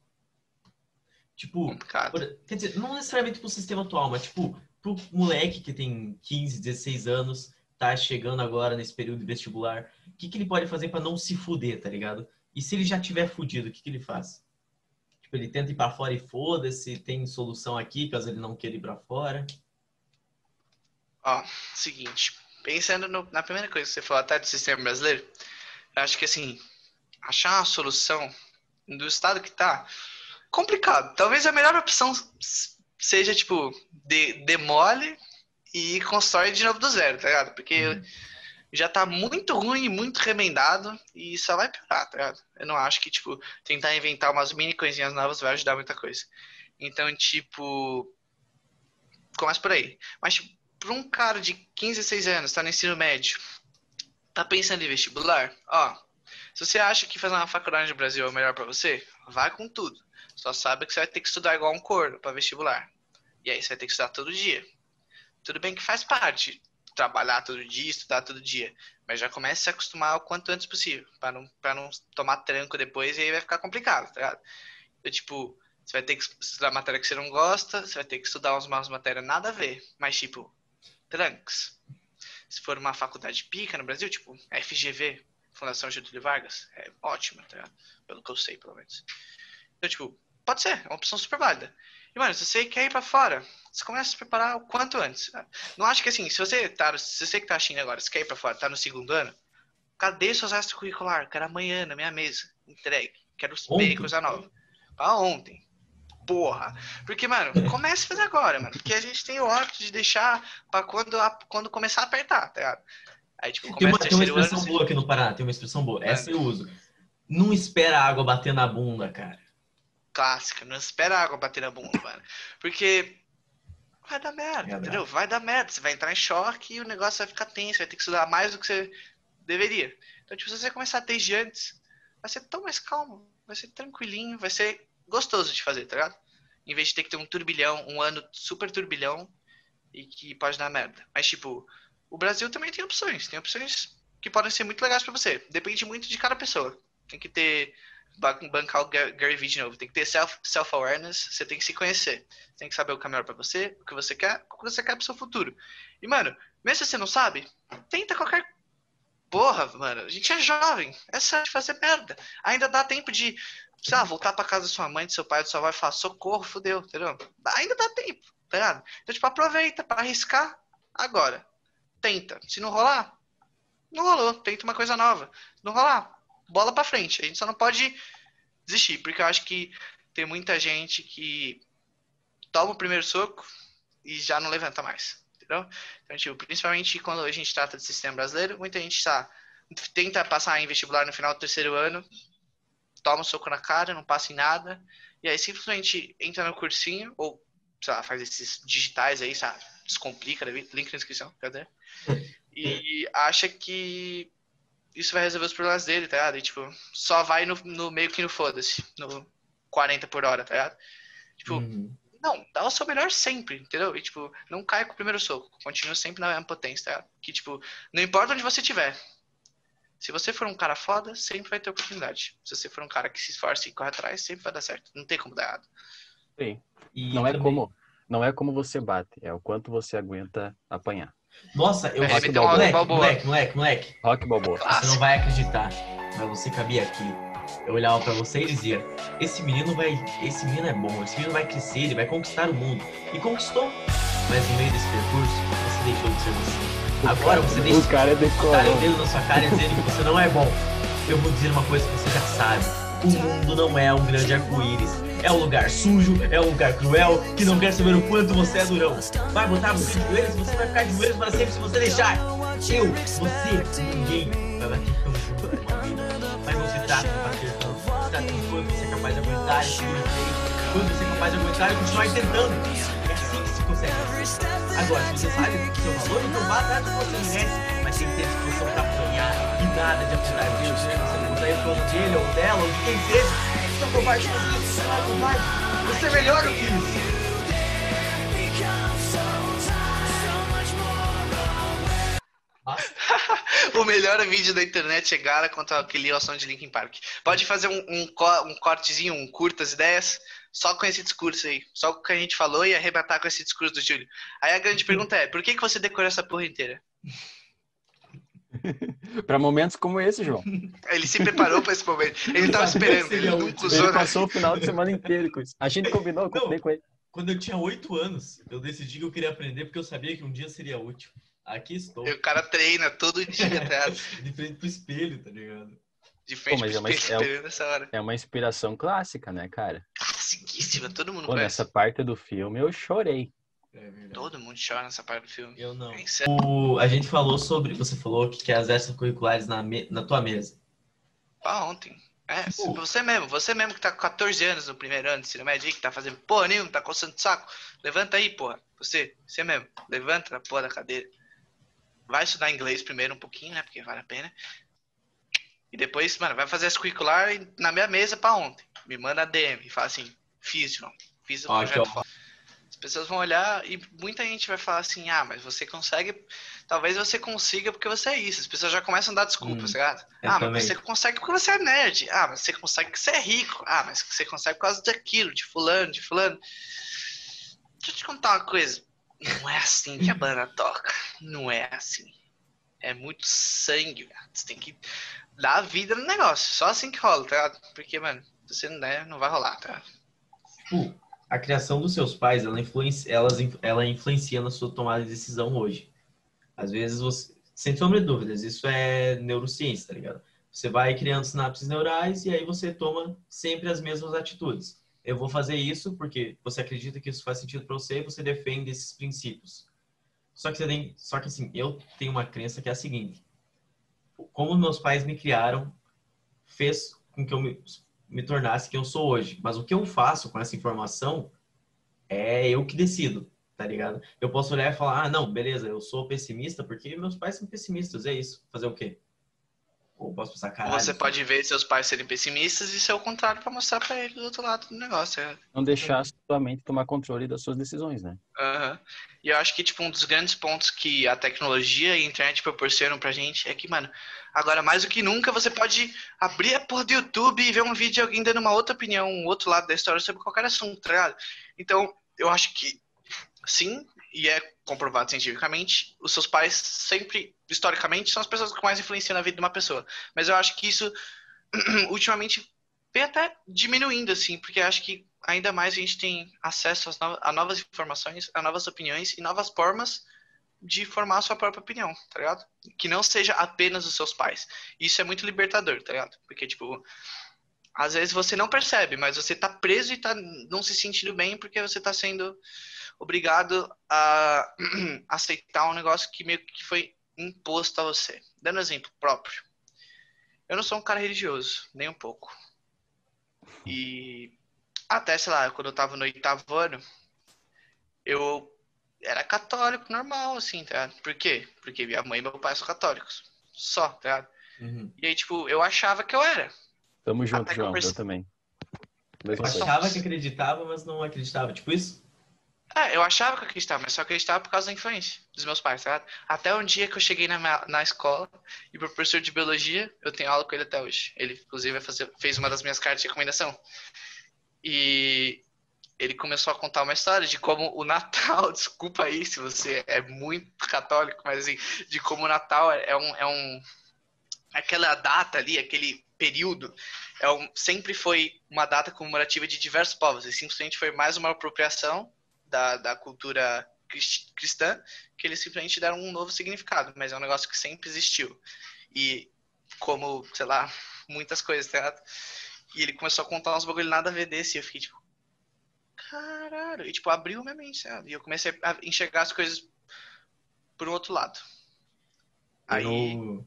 Tipo, por, quer dizer, não necessariamente para o sistema atual, mas tipo, pro moleque que tem 15, 16 anos, tá chegando agora nesse período de vestibular, o que, que ele pode fazer para não se fuder, tá ligado? E se ele já tiver fudido, o que, que ele faz? Tipo, ele tenta ir para fora e foda-se, tem solução aqui, caso ele não queira ir para fora. Ó, seguinte, pensando no, na primeira coisa que você falou até do sistema brasileiro, eu acho que assim, achar uma solução do estado que tá complicado. Talvez a melhor opção seja, tipo, de, demole e constrói de novo do zero, tá ligado? Porque uhum. já tá muito ruim, muito remendado e só vai piorar, tá ligado? Eu não acho que, tipo, tentar inventar umas mini coisinhas novas vai ajudar muita coisa. Então, tipo, começa por aí. Mas, tipo, pra um cara de 15, 16 anos, tá no ensino médio, tá pensando em vestibular, ó, se você acha que fazer uma faculdade no Brasil é o melhor para você, vai com tudo. Só sabe que você vai ter que estudar igual um corno para vestibular. E aí você vai ter que estudar todo dia. Tudo bem que faz parte trabalhar todo dia, estudar todo dia, mas já comece a se acostumar o quanto antes possível, para não, pra não tomar tranco depois e aí vai ficar complicado, tá ligado? Então, tipo, você vai ter que estudar matéria que você não gosta, você vai ter que estudar umas matérias nada a ver, mas tipo, trancos. Se for uma faculdade pica no Brasil, tipo FGV, Fundação Getúlio Vargas, é ótima, tá ligado? Pelo que eu sei, pelo menos. Então, tipo, pode ser, é uma opção super válida. E, mano, se você quer ir pra fora, você começa a se preparar o quanto antes. Não acho que assim, se você tá, se você que tá assistindo agora, se quer ir pra fora, tá no segundo ano, cadê seus extracurricular? Quero amanhã na minha mesa, entregue. Quero ver coisa nova. Pra ontem. Porra. Porque, mano, comece a fazer agora, mano. Porque a gente tem o hábito de deixar pra quando, quando começar a apertar, tá ligado? Aí, tipo, tem uma, tem uma expressão ano, boa aqui no Paraná, tem uma expressão boa. Essa eu uso. Não espera a água bater na bunda, cara clássica. Não espera a água bater na bunda, mano. Porque vai dar merda, é entendeu? Vai dar merda. Você vai entrar em choque e o negócio vai ficar tenso. Vai ter que estudar mais do que você deveria. Então, tipo, se você começar desde antes, vai ser tão mais calmo. Vai ser tranquilinho. Vai ser gostoso de fazer, tá ligado? Em vez de ter que ter um turbilhão, um ano super turbilhão e que pode dar merda. Mas, tipo, o Brasil também tem opções. Tem opções que podem ser muito legais para você. Depende muito de cada pessoa. Tem que ter bancar o Gary Vee de novo. Tem que ter self-awareness, self você tem que se conhecer. Tem que saber o que é melhor pra você, o que você quer, o que você quer pro seu futuro. E, mano, mesmo se você não sabe, tenta qualquer porra, mano. A gente é jovem, é só de fazer merda. Ainda dá tempo de, sei lá, voltar pra casa da sua mãe, do seu pai, do seu avó e falar, socorro, fudeu, entendeu? Ainda dá tempo, tá ligado? Então, tipo, aproveita para arriscar agora. Tenta. Se não rolar, não rolou. Tenta uma coisa nova. Se não rolar, bola para frente. A gente só não pode desistir, porque eu acho que tem muita gente que toma o primeiro soco e já não levanta mais, entendeu? Então, tipo, principalmente quando a gente trata de sistema brasileiro, muita gente tá, tenta passar em vestibular no final do terceiro ano, toma um soco na cara, não passa em nada, e aí simplesmente entra no cursinho, ou, sei lá, faz esses digitais aí, sabe? Descomplica, link na descrição, cadê? E acha que isso vai resolver os problemas dele, tá ligado? E, tipo, só vai no, no meio que no foda-se, no 40 por hora, tá ligado? Tipo, uhum. não, dá o seu melhor sempre, entendeu? E, tipo, não cai com o primeiro soco, continua sempre na mesma potência, tá ligado? Que, tipo, não importa onde você estiver, se você for um cara foda, sempre vai ter oportunidade. Se você for um cara que se esforça e corre atrás, sempre vai dar certo. Não tem como dar errado. Sim. E não é como não é como você bate, é o quanto você aguenta apanhar. Nossa, eu Rock então, moleque, moleque, moleque, moleque. Rock Balboa. Você não vai acreditar, mas você cabia aqui. Eu olhava para você e dizia: esse menino vai, esse menino é bom, esse menino vai crescer, ele vai conquistar o mundo. E conquistou. Mas no meio desse percurso, você deixou de ser você. Agora você deixa o cara é botar o dedo na sua cara dizendo que você não é bom. Eu vou dizer uma coisa que você já sabe. O mundo não é um grande arco-íris é um lugar sujo, é um lugar cruel, que não quer saber o quanto você é durão. Vai botar você de joelhos, você vai ficar de joelhos para sempre se você deixar. Eu, você, ninguém vai bater tão junto Mas não se trata de bater tanto. Se trata de quanto você é capaz de aguentar e Quanto você é capaz de aguentar e continuar tentando. Que consegue. Agora, você sabe o seu valor, então vá atrás do que você merece. Mas tem que ter disposição para apanhar e nada de apontar Deus. Você não botar o dele ou dela ou de quem seja você é covarde, você não é. Você é melhor do que isso. o melhor vídeo da internet é Gara contra aquele som de Linkin Park. Pode fazer um, um, um, cortezinho, um curtas ideias, só com esse discurso aí. Só com o que a gente falou e arrebatar com esse discurso do Júlio. Aí a grande pergunta é, por que, que você decorou essa porra inteira? para momentos como esse, João. Ele se preparou para esse momento. Ele tava esperando, ele nunca usou. Ele passou o final de semana inteiro com isso. A gente combinou, eu combinei com ele. Quando eu tinha oito anos, eu decidi que eu queria aprender porque eu sabia que um dia seria útil. Aqui estou. E o cara treina todo dia, tá? De frente pro espelho, tá ligado? De frente Pô, pro é uma, espelho, é, nessa hora. É uma inspiração clássica, né, cara? Classiquíssima, todo mundo Pô, conhece. Nessa parte do filme eu chorei. É todo mundo chora nessa parte do filme. Eu não. É o, a gente falou sobre. Você falou que quer as extracurriculares na, me, na tua mesa. Pra ontem. É, uh. você mesmo, você mesmo que tá com 14 anos no primeiro ano de ensino médio que tá fazendo porra nenhuma, tá coçando o saco. Levanta aí, porra. Você, você mesmo. Levanta a porra da cadeira. Vai estudar inglês primeiro um pouquinho, né? Porque vale a pena. E depois, mano, vai fazer as curricular na minha mesa pra ontem. Me manda a DM e fala assim, fiz, João. Fiz o projeto As pessoas vão olhar e muita gente vai falar assim, ah, mas você consegue. Talvez você consiga porque você é isso. As pessoas já começam a dar desculpas, hum, tá Ah, também. mas você consegue porque você é nerd. Ah, mas você consegue porque você é rico. Ah, mas você consegue por causa daquilo, de fulano, de fulano. Deixa eu te contar uma coisa. Não é assim que a banda toca. Não é assim. É muito sangue, Você tem que dar vida no negócio. Só assim que rola, tá? Porque, mano, você não der, não vai rolar, tá? Tipo, a criação dos seus pais, ela influencia, elas, ela influencia na sua tomada de decisão hoje. Às vezes você, sem sombra de dúvidas, isso é neurociência, tá ligado? Você vai criando sinapses neurais e aí você toma sempre as mesmas atitudes eu vou fazer isso porque você acredita que isso faz sentido para você e você defende esses princípios. Só que você tem, só que assim, eu tenho uma crença que é a seguinte: como meus pais me criaram fez com que eu me, me tornasse quem eu sou hoje. Mas o que eu faço com essa informação é eu que decido, tá ligado? Eu posso olhar e falar: "Ah, não, beleza, eu sou pessimista porque meus pais são pessimistas, é isso. Fazer o quê?" Ou posso pensar, caralho. Você pode ver seus pais serem pessimistas e ser o contrário para mostrar para eles do outro lado do negócio. É. Não deixar sua mente tomar controle das suas decisões, né? Uhum. E eu acho que, tipo, um dos grandes pontos que a tecnologia e a internet proporcionam pra gente é que, mano, agora mais do que nunca você pode abrir a porra do YouTube e ver um vídeo de alguém dando uma outra opinião, um outro lado da história sobre qualquer assunto, tá ligado? Então, eu acho que, sim, e é comprovado cientificamente, os seus pais sempre, historicamente, são as pessoas que mais influenciam na vida de uma pessoa. Mas eu acho que isso, ultimamente, vem até diminuindo, assim, porque acho que ainda mais a gente tem acesso a novas informações, a novas opiniões e novas formas de formar a sua própria opinião, tá ligado? Que não seja apenas os seus pais. Isso é muito libertador, tá ligado? Porque, tipo, às vezes você não percebe, mas você tá preso e tá não se sentindo bem porque você tá sendo obrigado a aceitar um negócio que meio que foi imposto a você. Dando exemplo próprio. Eu não sou um cara religioso, nem um pouco. E até, sei lá, quando eu tava no oitavo ano, eu era católico normal, assim, tá? Por quê? Porque minha mãe e meu pai são católicos. Só, tá? Uhum. E aí, tipo, eu achava que eu era. Tamo junto, João, eu, perce... eu também. Eu achava que acreditava, mas não acreditava. Tipo isso? É, eu achava que eu acreditava, mas só acreditava por causa da influência dos meus pais, tá? Até um dia que eu cheguei na, na escola e o professor de biologia, eu tenho aula com ele até hoje. Ele, inclusive, fazer, fez uma das minhas cartas de recomendação. E ele começou a contar uma história de como o Natal, desculpa aí se você é muito católico, mas assim, de como o Natal é um, é um aquela data ali, aquele período, é um, sempre foi uma data comemorativa de diversos povos, e simplesmente foi mais uma apropriação da, da cultura cristã, que eles simplesmente deram um novo significado, mas é um negócio que sempre existiu. E como, sei lá, muitas coisas, tá? E ele começou a contar uns bagulho nada a ver desse, e eu fiquei tipo, caralho, e tipo, abriu minha mente, sabe? E eu comecei a enxergar as coisas por um outro lado. Aí. No...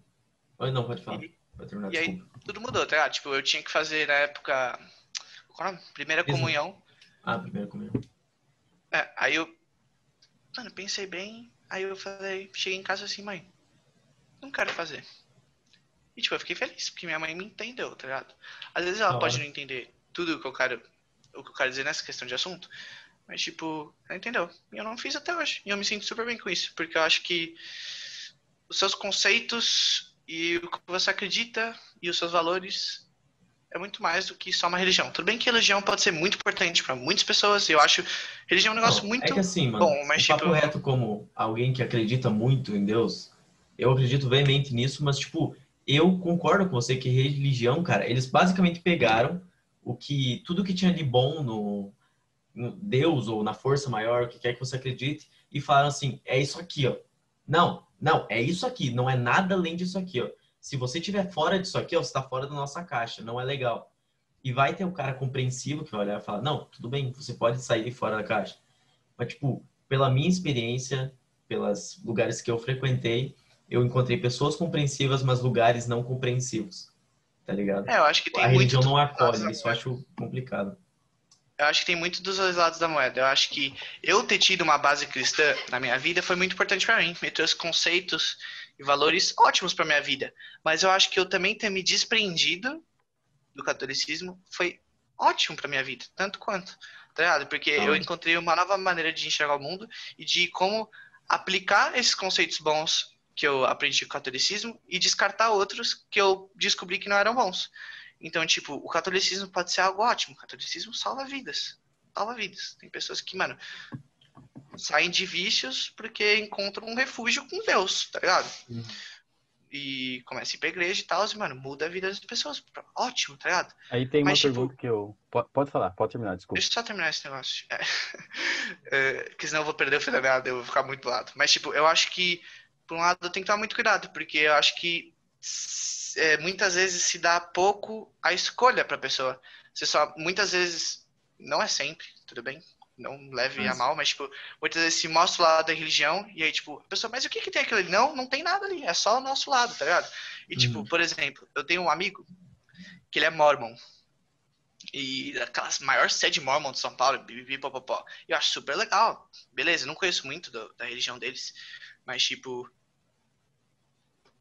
Oi, não, pode falar. E, terminar, e aí tudo mudou, tá? Tipo, eu tinha que fazer na época. Qual é Primeira comunhão. Ah, primeira comunhão. É, aí eu. Mano, pensei bem. Aí eu falei, cheguei em casa assim, mãe, não quero fazer. E tipo, eu fiquei feliz, porque minha mãe me entendeu, tá ligado? Às vezes ela pode não entender tudo o que eu quero. O que eu quero dizer nessa questão de assunto. Mas, tipo, ela entendeu. E eu não fiz até hoje. E eu me sinto super bem com isso. Porque eu acho que os seus conceitos e o que você acredita e os seus valores é muito mais do que só uma religião. Tudo bem que religião pode ser muito importante para muitas pessoas, e eu acho religião é um negócio Não, muito é que assim, mano, bom, mas tipo... papo reto como alguém que acredita muito em Deus, Eu acredito veemente nisso, mas, tipo, eu concordo com você que religião, cara, eles basicamente pegaram o que tudo que tinha de bom no, no Deus ou na força maior, o que quer que você acredite, e falaram assim: é isso aqui, ó. Não, não, é isso aqui, não é nada além disso aqui, ó. Se você estiver fora disso aqui, ó, você está fora da nossa caixa, não é legal. E vai ter o cara compreensivo que vai olhar e falar: não, tudo bem, você pode sair fora da caixa. Mas, tipo, pela minha experiência, pelos lugares que eu frequentei, eu encontrei pessoas compreensivas, mas lugares não compreensivos. Tá ligado? É, eu acho que tem A muito religião não acolhe, isso eu acho complicado. Eu acho que tem muito dos dois lados da moeda. Eu acho que eu ter tido uma base cristã na minha vida foi muito importante para mim. Me trouxe conceitos e valores ótimos para minha vida. Mas eu acho que eu também ter me desprendido do catolicismo foi ótimo para minha vida, tanto quanto, tá ligado? Porque eu encontrei uma nova maneira de enxergar o mundo e de como aplicar esses conceitos bons que eu aprendi com o catolicismo e descartar outros que eu descobri que não eram bons. Então, tipo, o catolicismo pode ser algo ótimo. O catolicismo salva vidas. Salva vidas. Tem pessoas que, mano, saem de vícios porque encontram um refúgio com Deus, tá ligado? Uhum. E começa a ir pra igreja e tal, e, mano, muda a vida das pessoas. Ótimo, tá ligado? Aí tem uma Mas, tipo- pergunta que eu. po- Pode falar, pode terminar, desculpa. Deixa eu só terminar esse negócio. É. É, porque senão eu vou perder o fio da meada, eu vou ficar muito do lado. Mas, tipo, eu acho que, por um lado, eu tenho que tomar muito cuidado, porque eu acho que é, muitas vezes se dá pouco a escolha pra pessoa. Você só, muitas vezes, não é sempre, tudo bem? Não leve a Mas- mal, mas, tipo, muitas vezes se mostra o lado da religião, e aí, tipo, a pessoa, mas o que que tem aquilo ali? Não, não tem nada ali, é só o nosso lado, tá ligado? E, tipo, Uhum. por exemplo, eu tenho um amigo que ele é mormon. E daquelas maior sede mormon de São Paulo, bibibi, popopó. Eu acho super legal. Beleza, não conheço muito do- da religião deles, mas tipo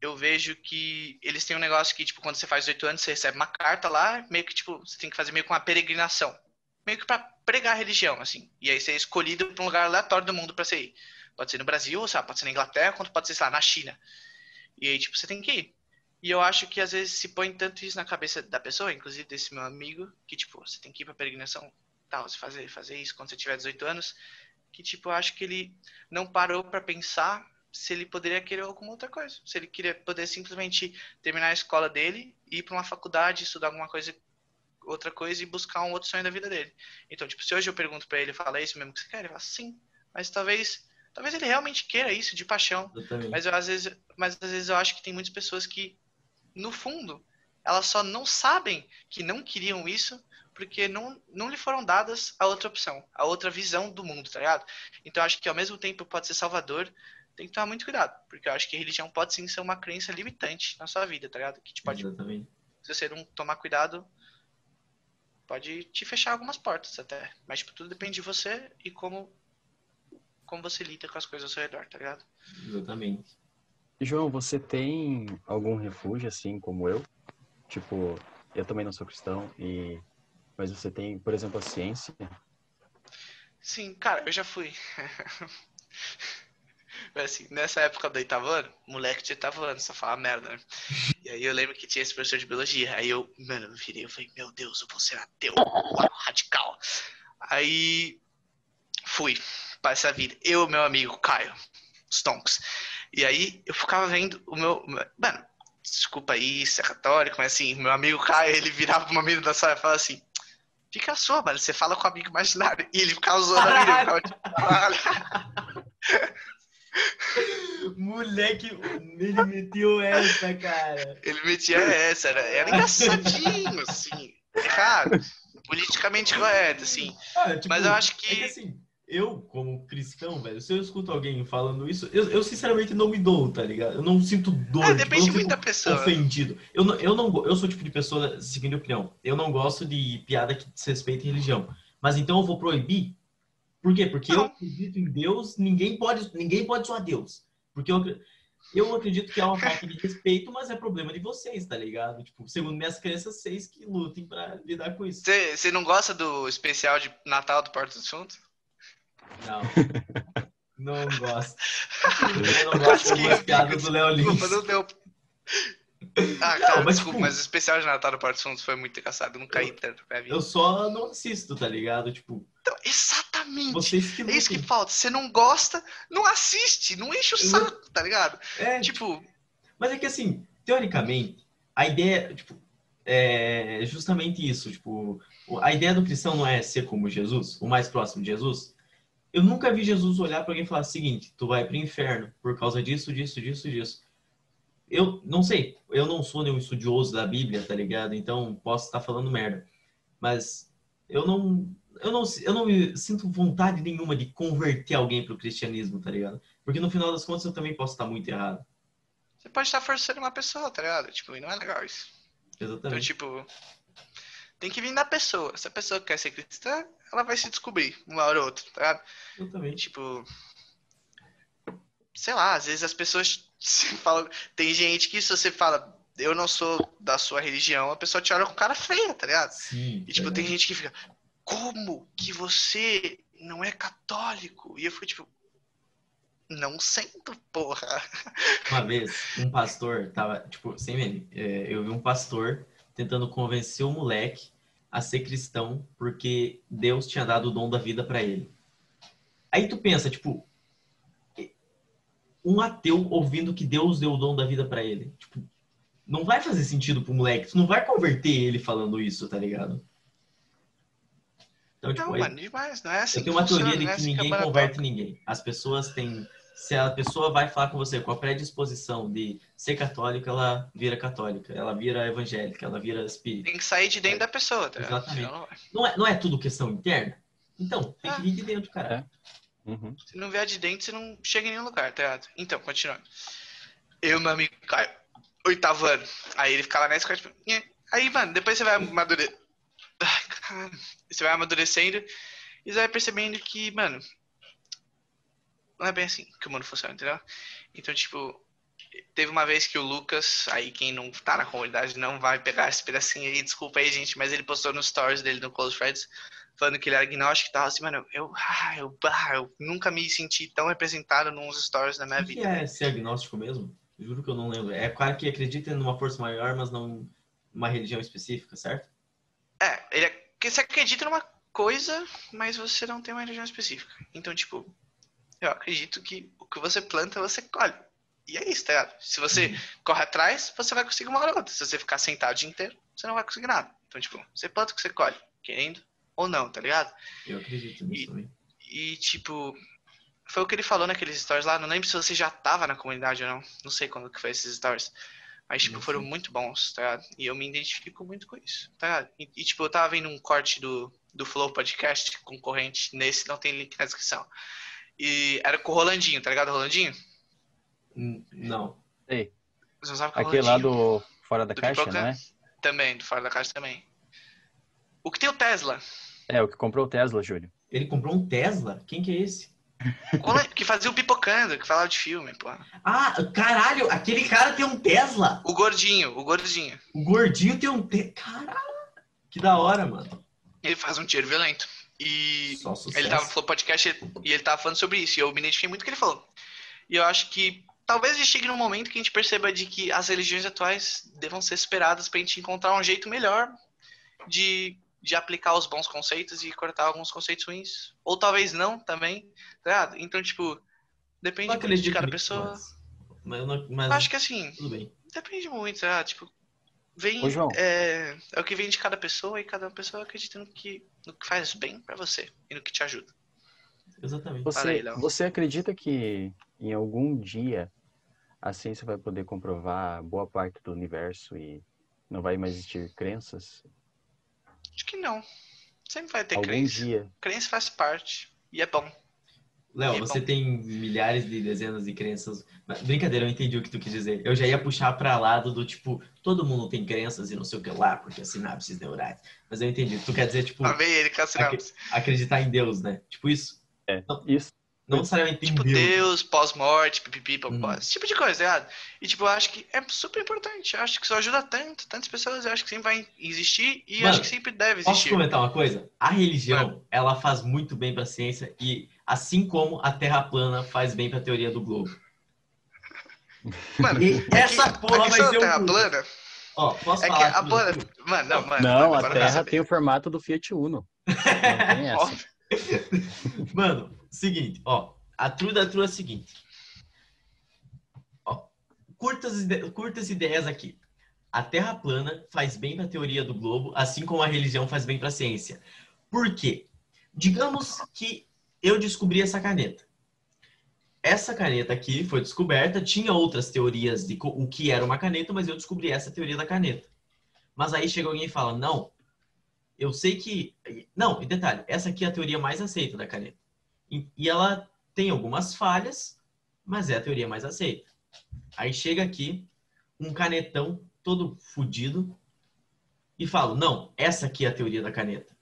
eu vejo que eles têm um negócio que tipo quando você faz 18 anos, você recebe uma carta lá, meio que tipo, você tem que fazer meio que uma peregrinação. Meio que pra pregar religião, assim. E aí você é escolhido pra um lugar aleatório do mundo você ir. Pode ser no Brasil, sabe? pode ser na Inglaterra, quanto pode ser, sei lá, na China. E aí, tipo, você tem que ir. E eu acho que às vezes se põe tanto isso na cabeça da pessoa, inclusive desse meu amigo, que tipo, você tem que ir pra peregrinação, tal, você fazer, fazer isso quando você tiver 18 anos, que tipo, eu acho que ele não parou pra pensar se ele poderia querer alguma outra coisa. Se ele queria poder simplesmente terminar a escola dele, ir pra uma faculdade, estudar alguma coisa, outra coisa e buscar um outro sonho da vida dele. Então, tipo, se hoje eu pergunto pra ele, fala "É isso mesmo que você quer? Ele fala sim, mas talvez, talvez ele realmente queira isso de paixão. Exatamente. Mas eu, às vezes, mas às vezes eu acho que tem muitas pessoas que, no fundo, elas só não sabem que não queriam isso porque não, não lhe foram dadas a outra opção, a outra visão do mundo, tá ligado? Então eu acho que ao mesmo tempo pode ser salvador, tem que tomar muito cuidado, porque eu acho que a religião pode sim ser uma crença limitante na sua vida, tá ligado? Que te pode, Exatamente. se você não tomar cuidado, pode te fechar algumas portas até. Mas tipo, tudo depende de você e como, como você lida com as coisas ao seu redor, tá ligado? Exatamente. João, você tem algum refúgio assim como eu? Tipo, eu também não sou cristão e mas você tem, por exemplo, a ciência? Sim, cara, eu já fui. Mas, assim, nessa época do oitavo ano, moleque de oitavo ano, só fala merda, né? E aí eu lembro que tinha esse professor de biologia. Aí eu, mano, eu virei, eu falei, meu Deus, eu vou ser ateu, uau, radical. Aí fui para essa vida. Eu meu amigo Caio Stonks. E aí eu ficava vendo o meu. Mano, desculpa aí, ser católico, mas assim, meu amigo Caio, ele virava uma menina da sala e falava assim. Fica sua, mano. Você fala com o amigo imaginário. E ele ficava zoando a menina. Tipo. Moleque, ele meteu essa, cara. Ele metia essa, era, era engraçadinho, assim. Errado. Politicamente correto, assim. Ah, tipo, Mas eu acho É que. que assim, eu, como cristão, velho, se eu escuto alguém falando isso, eu, eu sinceramente não me dou, tá ligado? Eu não sinto dor. É, tipo, depende não muito da pessoa. ofendido. Eu não, eu não eu sou o tipo de pessoa, seguindo a opinião, eu não gosto de piada que desrespeita religião. Mas então eu vou proibir? Por quê? Porque eu Não. acredito em Deus, ninguém pode, ninguém pode zoar Deus. Porque eu, eu acredito que é uma falta de respeito, mas é problema de vocês, tá ligado? Tipo, segundo minhas crenças, vocês que lutem pra lidar com isso. Você não gosta do especial de Natal do Porto Fundos? Não. Não gosto. Eu não gosto de algumas piadas do Léo Desculpa, Lins. não deu. Ah, cara, mas, desculpa, tipo- mas o especial de Natal do Porto Fundos foi muito engraçado. Eu não caí tanto pra vida. Eu só não assisto, tá ligado? Tipo, Então, exatamente. É isso que falta. Você não gosta, não assiste, não enche o saco, tá ligado? É, Tipo, Mas é que assim, teoricamente, a ideia, tipo, é justamente isso, tipo, a ideia do cristão não é ser como Jesus, o mais próximo de Jesus. Eu nunca vi Jesus olhar para alguém e falar o seguinte: tu vai para o inferno por causa disso, disso, disso, disso. Eu não sei, eu não sou nenhum estudioso da Bíblia, tá ligado? Então posso estar falando merda. Mas eu não, eu não, eu não sinto vontade nenhuma de converter alguém para o cristianismo, tá ligado? Porque no final das contas eu também posso estar muito errado. Você pode estar forçando uma pessoa, tá ligado? Tipo, e não é legal isso. Exatamente. Então, tipo, tem que vir da pessoa. Se a pessoa quer ser cristã, ela vai se descobrir uma hora ou outra, tá ligado? Exatamente. Tipo, sei lá, às vezes as pessoas falam. Tem gente que se você fala, eu não sou da sua religião, a pessoa te olha com cara feia, tá ligado? Sim. E tipo, é. tem gente que fica, como que você não é católico? E eu fui tipo, não sento, porra. Uma vez, um pastor tava, tipo, sem meme, é, eu vi um pastor tentando convencer o moleque a ser cristão porque Deus tinha dado o dom da vida para ele. Aí tu pensa, tipo, um ateu ouvindo que Deus deu o dom da vida para ele. Tipo, não vai fazer sentido pro moleque. Tu não vai converter ele falando isso, tá ligado? Então, tipo, não, aí, mano, demais. Não é assim eu tenho uma teoria de que, assim ninguém que converte toca. ninguém. As pessoas têm se a pessoa vai falar com você com a predisposição de ser católica, ela vira católica, ela vira evangélica, ela vira espírita. Tem que sair de dentro é. da pessoa, tá? Exatamente. Não, não, é, não é tudo questão interna? Então, tem que vir de dentro, cara. É. Uhum. Se não vier de dentro, você não chega em nenhum lugar, tá ligado? Então, continuando. Eu, meu amigo Caio, oitavo ano. Aí ele fica lá na escola, tipo, aí, mano, depois você vai amadurecer. Você vai amadurecendo e você vai percebendo que, mano, não é bem assim que o mundo funciona, entendeu? Então, tipo, teve uma vez que o Lucas, aí quem não tá na comunidade não vai pegar esse pedacinho aí, desculpa aí, gente, mas ele postou nos stories dele no Close Friends, falando que ele era agnóstico e tal, assim, mano, eu, ah, eu, ah, eu nunca me senti tão representado nos stories da minha que vida. é ser agnóstico mesmo? Juro que eu não lembro. É claro que acredita numa força maior, mas não numa religião específica, certo? É, ele é, que você acredita numa coisa, mas você não tem uma religião específica. Então, tipo, eu acredito que o que você planta, você colhe. E é isso, tá ligado? Se você uhum. corre atrás, você vai conseguir uma outra. Se você ficar sentado o dia inteiro, você não vai conseguir nada. Então, tipo, você planta o que você colhe, querendo ou não, tá ligado? Eu acredito nisso e, também. E, tipo, foi o que ele falou naqueles stories lá. Não lembro se você já tava na comunidade ou não. Não sei quando que foi esses stories. Mas, tipo, foram muito bons, tá ligado? E eu me identifico muito com isso, tá ligado? E, e, tipo, eu tava vendo um corte do, do Flow Podcast concorrente. Nesse não tem link na descrição. E era com o Rolandinho, tá ligado, Rolandinho? Hum, não. Sei. Você não sabe com Aquele lá do Fora da do Caixa, Pipoca? né? Também, do Fora da Caixa também. O que tem o Tesla? É, o que comprou o Tesla, Júlio. Ele comprou um Tesla? Quem que é esse? Que fazia o pipocando, que falava de filme, pô. Ah, caralho, aquele cara tem um Tesla. O gordinho, o gordinho. O gordinho tem um Tesla. Caralho, que da hora, mano. Ele faz um tiro violento. E ele tava Flow Podcast e ele tava falando sobre isso. E eu me identifiquei muito com o que ele falou. E eu acho que talvez a gente chegue num momento que a gente perceba de que as religiões atuais devam ser esperadas pra gente encontrar um jeito melhor de, de aplicar os bons conceitos e cortar alguns conceitos ruins. Ou talvez não também, tá Então, tipo, depende muito de cada pessoa. Mas, mas, mas, acho que assim, tudo bem. depende muito, tá? Tipo, vem. Ô. É, é o que vem de cada pessoa e cada pessoa acredita no que no que faz bem para você e no que te ajuda. Exatamente. Você, aí, você acredita que em algum dia a ciência vai poder comprovar boa parte do universo e não vai mais existir crenças? Acho que não. Sempre vai ter algum crença. dia. Crença faz parte e é bom. Léo, é você bom. tem milhares de dezenas de crenças. Brincadeira, eu entendi o que tu quis dizer. Eu já ia puxar para lado do tipo, todo mundo tem crenças e não sei o que lá, porque as sinapses neurais. Mas eu entendi. Tu quer dizer, tipo. Ele com sinapses. Acreditar em Deus, né? Tipo isso. É, não, isso. Não necessariamente tipo, Deus, Deus pós-morte, pipipi, uhum. esse tipo de coisa, tá ligado? E, tipo, eu acho que é super importante. Eu acho que isso ajuda tanto, tantas pessoas. Eu acho que sempre vai existir e Mano, acho que sempre deve existir. Posso comentar uma coisa? A religião, Mano. ela faz muito bem pra ciência e, assim como a Terra plana faz bem pra teoria do globo. Mano, e essa aqui, porra vai ser terra um... plana. Ó, posso é falar que a plana... Mano, não, mano. Não, mano, a Terra tem o formato do Fiat Uno. Não tem essa. Mano, seguinte, ó. A true da true é a seguinte. Ó, curtas, curtas ideias aqui. A Terra plana faz bem para a teoria do globo, assim como a religião faz bem para a ciência. Por quê? Digamos que eu descobri essa caneta. Essa caneta aqui foi descoberta, tinha outras teorias de o que era uma caneta, mas eu descobri essa teoria da caneta. Mas aí chega alguém e fala: "Não, eu sei que não, e detalhe, essa aqui é a teoria mais aceita da caneta. E, e ela tem algumas falhas, mas é a teoria mais aceita. Aí chega aqui um canetão todo fudido e fala: "Não, essa aqui é a teoria da caneta".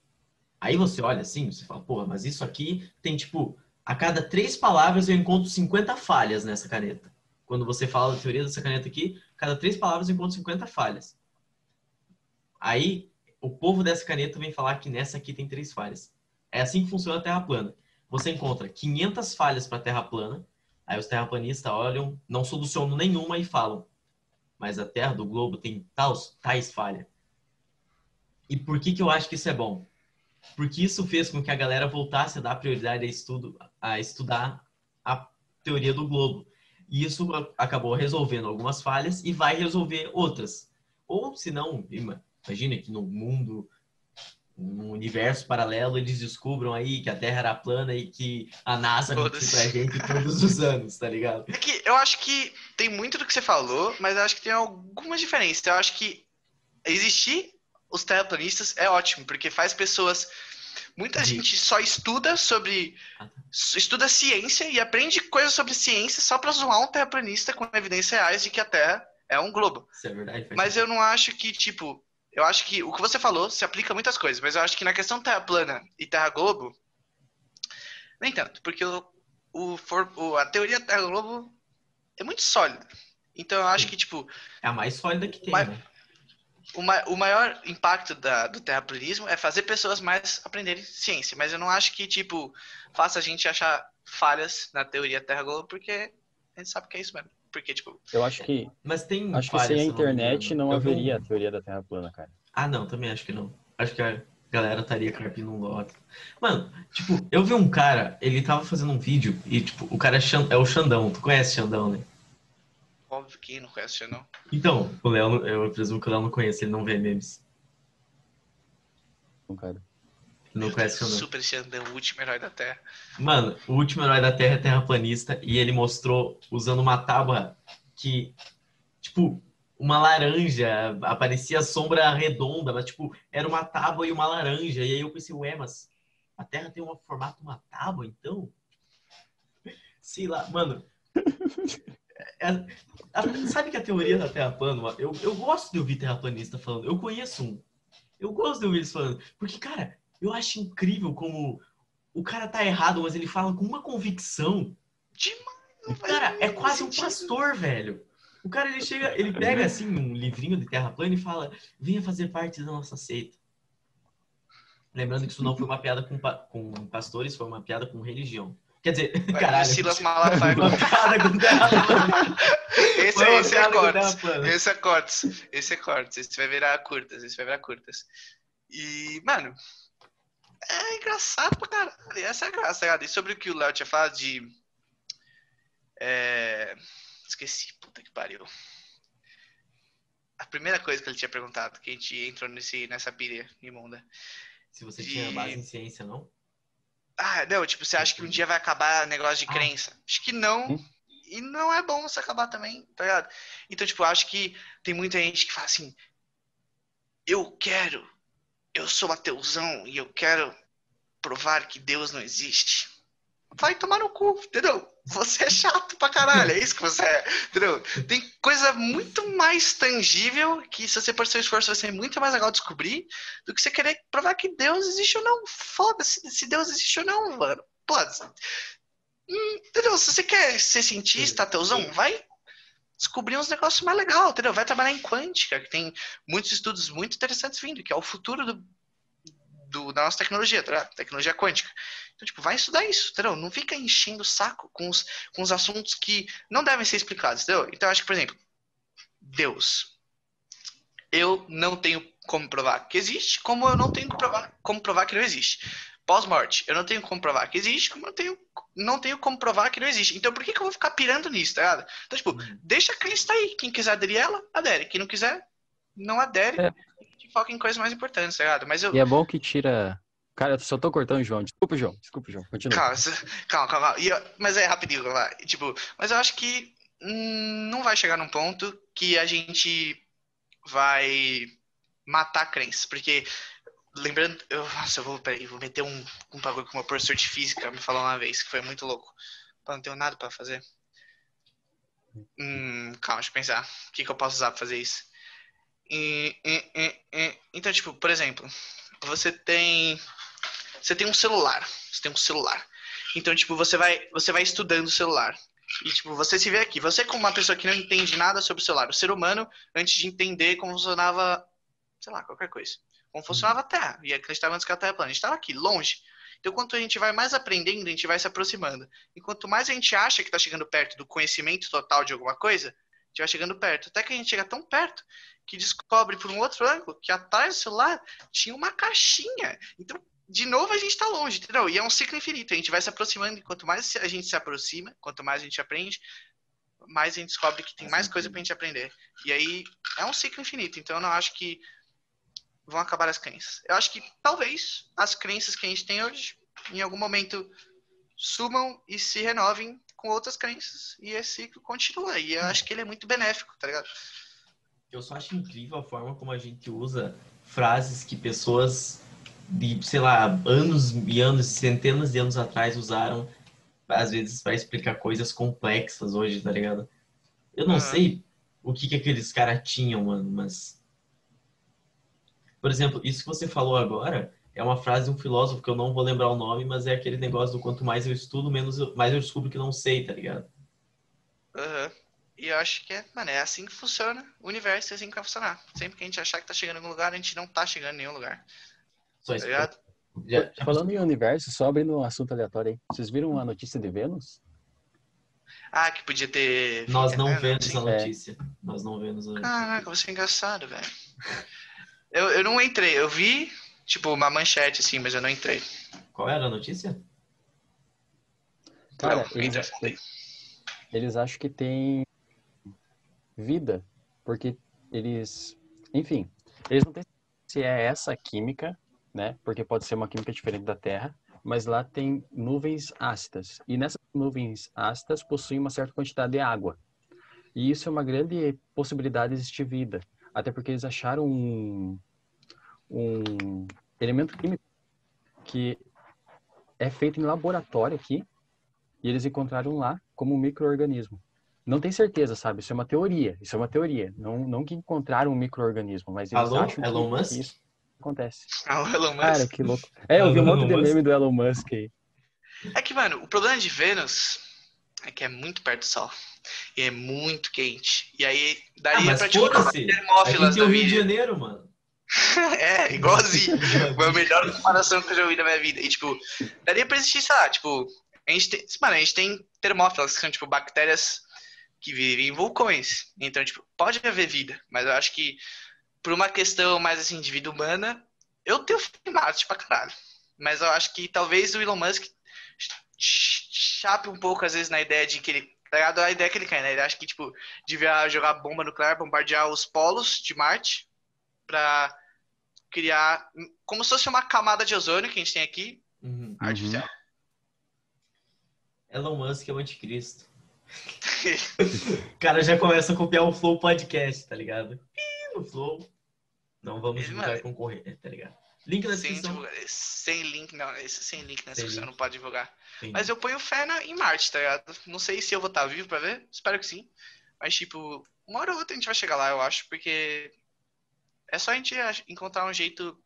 Aí você olha assim, você fala: "Porra, mas isso aqui tem tipo a cada três palavras eu encontro 50 falhas nessa caneta. Quando você fala da teoria dessa caneta aqui, cada três palavras eu encontro 50 falhas. Aí, o povo dessa caneta vem falar que nessa aqui tem três falhas. É assim que funciona a Terra plana. Você encontra 500 falhas para a Terra plana, aí os terraplanistas olham, não solucionam nenhuma e falam, mas a Terra do globo tem tais, tais falhas. E por que, que eu acho que isso é bom? porque isso fez com que a galera voltasse a dar prioridade a, estudo, a estudar a teoria do globo. E isso acabou resolvendo algumas falhas e vai resolver outras. Ou, se não, imagina que no mundo, no universo paralelo, eles descubram aí que a Terra era plana e que a NASA mentiu pra gente todos os anos, tá ligado? É que eu acho que tem muito do que você falou, mas eu acho que tem algumas diferenças. Eu acho que existir os terraplanistas é ótimo, porque faz pessoas. Muita de... gente só estuda sobre. Estuda ciência e aprende coisas sobre ciência só para zoar um terraplanista com evidências reais de que a Terra é um globo. Isso é verdade. Mas eu não acho que, tipo. Eu acho que o que você falou se aplica a muitas coisas, mas eu acho que na questão Terra plana e Terra globo. Nem tanto, porque o, o, o a teoria Terra globo é muito sólida. Então eu acho que, tipo. É a mais sólida que tem. Mas, né? o, ma o maior impacto da, do terraplanismo é fazer pessoas mais aprenderem ciência. Mas eu não acho que, tipo, faça a gente achar falhas na teoria Terra Globo, porque a gente sabe que é isso mesmo. Porque, tipo. Eu acho que. Mas tem. Acho que sem a internet não, não haveria a teoria da Terra plana, cara. Ah, não, também acho que não. Acho que a galera estaria carpindo um lote. Mano, tipo, eu vi um cara, ele tava fazendo um vídeo e, tipo, o cara é, é o Xandão. Tu conhece Xandão, né? Óbvio que não conhece o não. Então, o Léo, eu presumo que o Léo não conhece, ele não vê memes. Não, cara. Não conhece o não. Super Xandão, o último herói da Terra. Mano, o último herói da Terra é terraplanista e ele mostrou usando uma tábua que, tipo, uma laranja, aparecia sombra redonda, mas, tipo, era uma tábua e uma laranja. E aí eu pensei, ué, mas a Terra tem um formato de uma tábua, então? Sei lá, mano. É, é, sabe que a teoria da Terra plana, eu, eu gosto de ouvir terraplanista falando, eu conheço um. Eu gosto de ouvir eles falando, porque, cara, eu acho incrível como o cara tá errado, mas ele fala com uma convicção. Demais, cara, é quase um pastor, velho. O cara, ele chega, ele pega, assim, um livrinho de terra plana e fala, venha fazer parte da nossa seita. Lembrando que isso não foi uma piada com, com pastores, foi uma piada com religião. Quer dizer, Vai, caralho. Silas Malafaia. esse, é, esse é cortes. Esse é cortes. Esse é cortes. Esse vai virar curtas. Esse vai virar curtas. E, mano, é engraçado pra caralho. Essa é a graça, tá E sobre o que o Léo tinha falado de. É... Esqueci, puta que pariu. A primeira coisa que ele tinha perguntado, que a gente entrou nesse, nessa pilha imunda. Se você de... tinha base em ciência, não? Ah, não, tipo, você acha que um dia vai acabar negócio de ah. crença? Acho que não. Hum? E não é bom você acabar também, tá ligado? Então, tipo, acho que tem muita gente que fala assim: eu quero, eu sou ateuzão e eu quero provar que Deus não existe vai tomar no cu, entendeu? Você é chato pra caralho, é isso que você é, entendeu? Tem coisa muito mais tangível que se você pôr seu esforço vai ser muito mais legal descobrir do que você querer provar que Deus existe ou não. Foda-se se Deus existe ou não, mano. Pô, entendeu? Se você quer ser cientista, ateuzão, vai descobrir uns negócios mais legais, entendeu? Vai trabalhar em quântica, que tem muitos estudos muito interessantes vindo, que é o futuro do, do, da nossa tecnologia, tá? tecnologia quântica. Então, tipo, vai estudar isso, entendeu? Não fica enchendo o saco com os, com os assuntos que não devem ser explicados, entendeu? Então, acho que, por exemplo, Deus. Eu não tenho como provar que existe, como eu não tenho como provar, como provar que não existe. Pós-morte. Eu não tenho como provar que existe, como eu tenho, não tenho como provar que não existe. Então por que, que eu vou ficar pirando nisso, tá ligado? Então, tipo, uhum. deixa a crença aí. Quem quiser aderir ela, adere. Quem não quiser, não adere. É. E foca em coisas mais importantes, tá ligado? Mas eu... E é bom que tira. Cara, eu só tô cortando o João. Desculpa, João. Desculpa, João. Continua. Calma, calma, calma. Eu... mas é rapidinho, lá. Tipo, mas eu acho que hum, não vai chegar num ponto que a gente vai matar a crença. Porque lembrando, eu, nossa, eu vou, peraí, vou meter um, um bagulho que uma professor de física me falou uma vez, que foi muito louco. Pô, não tenho nada para fazer. Hum, calma, deixa eu pensar. O que, que eu posso usar pra fazer isso? Então, tipo, por exemplo, você tem. Você tem um celular. Você tem um celular. Então, tipo, você vai, você vai estudando o celular. E, tipo, você se vê aqui. Você, como uma pessoa que não entende nada sobre o celular, o ser humano, antes de entender como funcionava, sei lá, qualquer coisa como funcionava a Terra. E acreditava antes que a Terra é plana. A gente estava aqui, longe. Então, quanto a gente vai mais aprendendo, a gente vai se aproximando. E quanto mais a gente acha que está chegando perto do conhecimento total de alguma coisa, a gente vai chegando perto. Até que a gente chega tão perto que descobre por um outro ângulo que atrás do celular tinha uma caixinha. Então, de novo, a gente está longe, entendeu? E é um ciclo infinito. A gente vai se aproximando. E quanto mais a gente se aproxima, quanto mais a gente aprende, mais a gente descobre que tem mais coisa para a gente aprender. E aí, é um ciclo infinito. Então, eu não acho que vão acabar as crenças. Eu acho que talvez as crenças que a gente tem hoje, em algum momento, sumam e se renovem com outras crenças e esse ciclo continua. E eu acho que ele é muito benéfico, tá ligado? Eu só acho incrível a forma como a gente usa frases que pessoas de, sei lá, anos e anos, centenas de anos atrás usaram, às vezes, para explicar coisas complexas hoje, tá ligado? Eu não uhum. sei o que, que aqueles caras tinham, mano, mas por exemplo, isso que você falou agora é uma frase de um filósofo que eu não vou lembrar o nome, mas é aquele negócio do quanto mais eu estudo, menos eu, mais eu descubro que não sei, tá ligado? Uhum. E eu acho que é, mano, é assim que funciona. O universo é assim que vai funcionar. Sempre que a gente achar que tá chegando em algum lugar, a gente não tá chegando em nenhum lugar. Só isso. Tá ligado? Já, já Falando em universo, só abrindo um assunto aleatório aí. Vocês viram a notícia de Vênus? Ah, que podia ter. Nós não é, vemos a notícia. É. Nós não vemos a notícia. Caraca, você é engraçado, velho. Eu, eu não entrei, eu vi, tipo, uma manchete, assim, mas eu não entrei. Qual era a notícia? Cara, não, eles, eles acham que tem vida, porque eles, enfim, eles não têm se é essa química, né? Porque pode ser uma química diferente da Terra, mas lá tem nuvens ácidas. E nessas nuvens ácidas possuem uma certa quantidade de água. E isso é uma grande possibilidade de existir vida. Até porque eles acharam um, um elemento químico que é feito em laboratório aqui e eles encontraram lá como um microorganismo. Não tem certeza, sabe? Isso é uma teoria. Isso é uma teoria. Não, não que encontraram um microorganismo, mas eles Alô? acham Elon que, Musk? isso acontece. Ah, Elon Musk. Cara, que louco. É, eu vi um monte de meme do Elon Musk aí. É que, mano, o problema de Vênus é que é muito perto do Sol. E é muito quente. E aí daria ah, pra tipo termófilas Aqui o Rio de Janeiro, mano. é, igualzinho. Foi a melhor comparação que eu já ouvi na minha vida. E, tipo, daria pra existir, sei lá, tipo, a gente tem, mano, a gente tem termófilas, que são, tipo, bactérias que vivem em vulcões. Então, tipo, pode haver vida, mas eu acho que por uma questão mais, assim, de vida humana, eu tenho em Marte pra caralho. Mas eu acho que talvez o Elon Musk chape um pouco, às vezes, na ideia de que ele Tá ligado? A ideia que ele quer, né? Ele acha que, tipo, devia jogar bomba nuclear, bombardear os polos de Marte pra criar como se fosse uma camada de ozônio que a gente tem aqui, uhum. artificial. Uhum. Elon Musk é o anticristo. o cara já começa a copiar o Flow Podcast, tá ligado? no Flow. Não vamos divulgar concorrente, tá ligado? Link na descrição. Sem, sem link, não. Esse sem link na descrição, não pode divulgar. Sim. Mas eu ponho fé na, em Marte, tá ligado? Não sei se eu vou estar vivo pra ver. Espero que sim. Mas, tipo, uma hora ou outra a gente vai chegar lá, eu acho. Porque é só a gente encontrar um jeito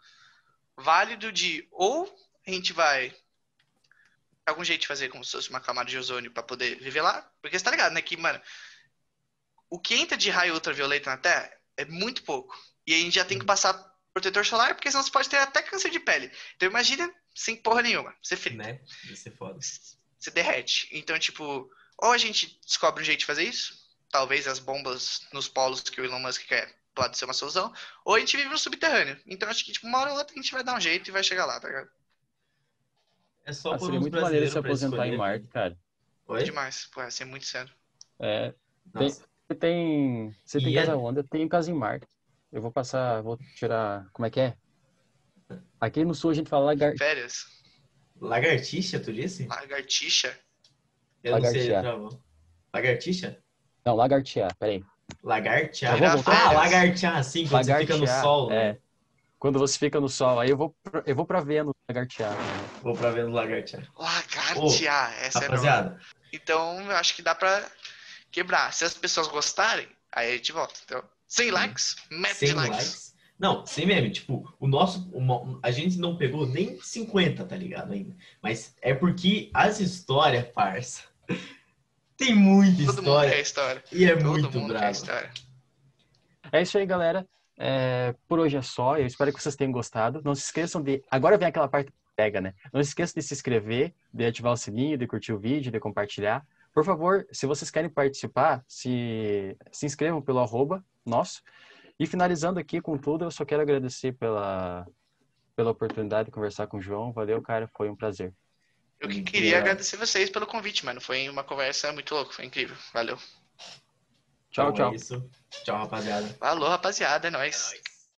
válido de ou a gente vai algum jeito de fazer como se fosse uma camada de ozônio para poder viver lá, porque você tá ligado, né, que, mano, o que entra de raio ultravioleta na Terra é muito pouco. E a gente já tem que passar protetor solar, porque senão você pode ter até câncer de pele. Então imagina sem porra nenhuma. Você frita. Né? Isso é foda. Você derrete. Então, tipo, ou a gente descobre um jeito de fazer isso, talvez as bombas nos polos que o Elon Musk quer pode ser uma solução, ou a gente vive no subterrâneo. Então acho que tipo, uma hora ou outra a gente vai dar um jeito e vai chegar lá, tá ligado? É só Ah, seria muito maneiro se aposentar em. Marte, cara. Oi? Demais. Pô, ia ser muito sério. É, Nossa. você tem, você tem E é- casa onde? Eu tenho casa em Marte. Eu vou passar, vou tirar, como é que é? Aqui no sul a gente fala lagar... Férias. Lagartixa, tu disse? Lagartixa. Eu não sei. Lagartixa? Não, lagartear, peraí. Voltar. Ah, lagartear, sim, quando você fica no sol, né? é. Quando você fica no sol, aí eu vou, pra- eu vou pra Vênus lagartear. Vou pra ver no lagartear. Lagartear. Essa é nova. Rapaziada, Então, eu acho que dá pra quebrar. Se as pessoas gostarem, aí a gente volta. Então, 100 likes, mete 100 likes. likes. Não, sem meme, tipo, o nosso. mo- a gente não pegou nem 50, tá ligado ainda? Mas é porque as histórias, parça. Tem muita Todo mundo quer história. história. E é Todo muito mundo quer bravo. história. É isso aí, galera. É, por hoje é só. Eu espero que vocês tenham gostado. Não se esqueçam de. Agora vem aquela parte que pega, né? Não se esqueçam de se inscrever, de ativar o sininho, de curtir o vídeo, de compartilhar. Por favor, se vocês querem participar, se, se inscrevam pelo arroba nosso. E finalizando aqui com tudo, eu só quero agradecer pela, pela oportunidade de conversar com o João. Valeu, cara. Foi um prazer. Eu que queria é. agradecer vocês pelo convite, mano. Foi uma conversa muito louca, foi incrível. Valeu. Tchau, Então tchau. É isso. Tchau, rapaziada. Falou, rapaziada. É nóis. nóis.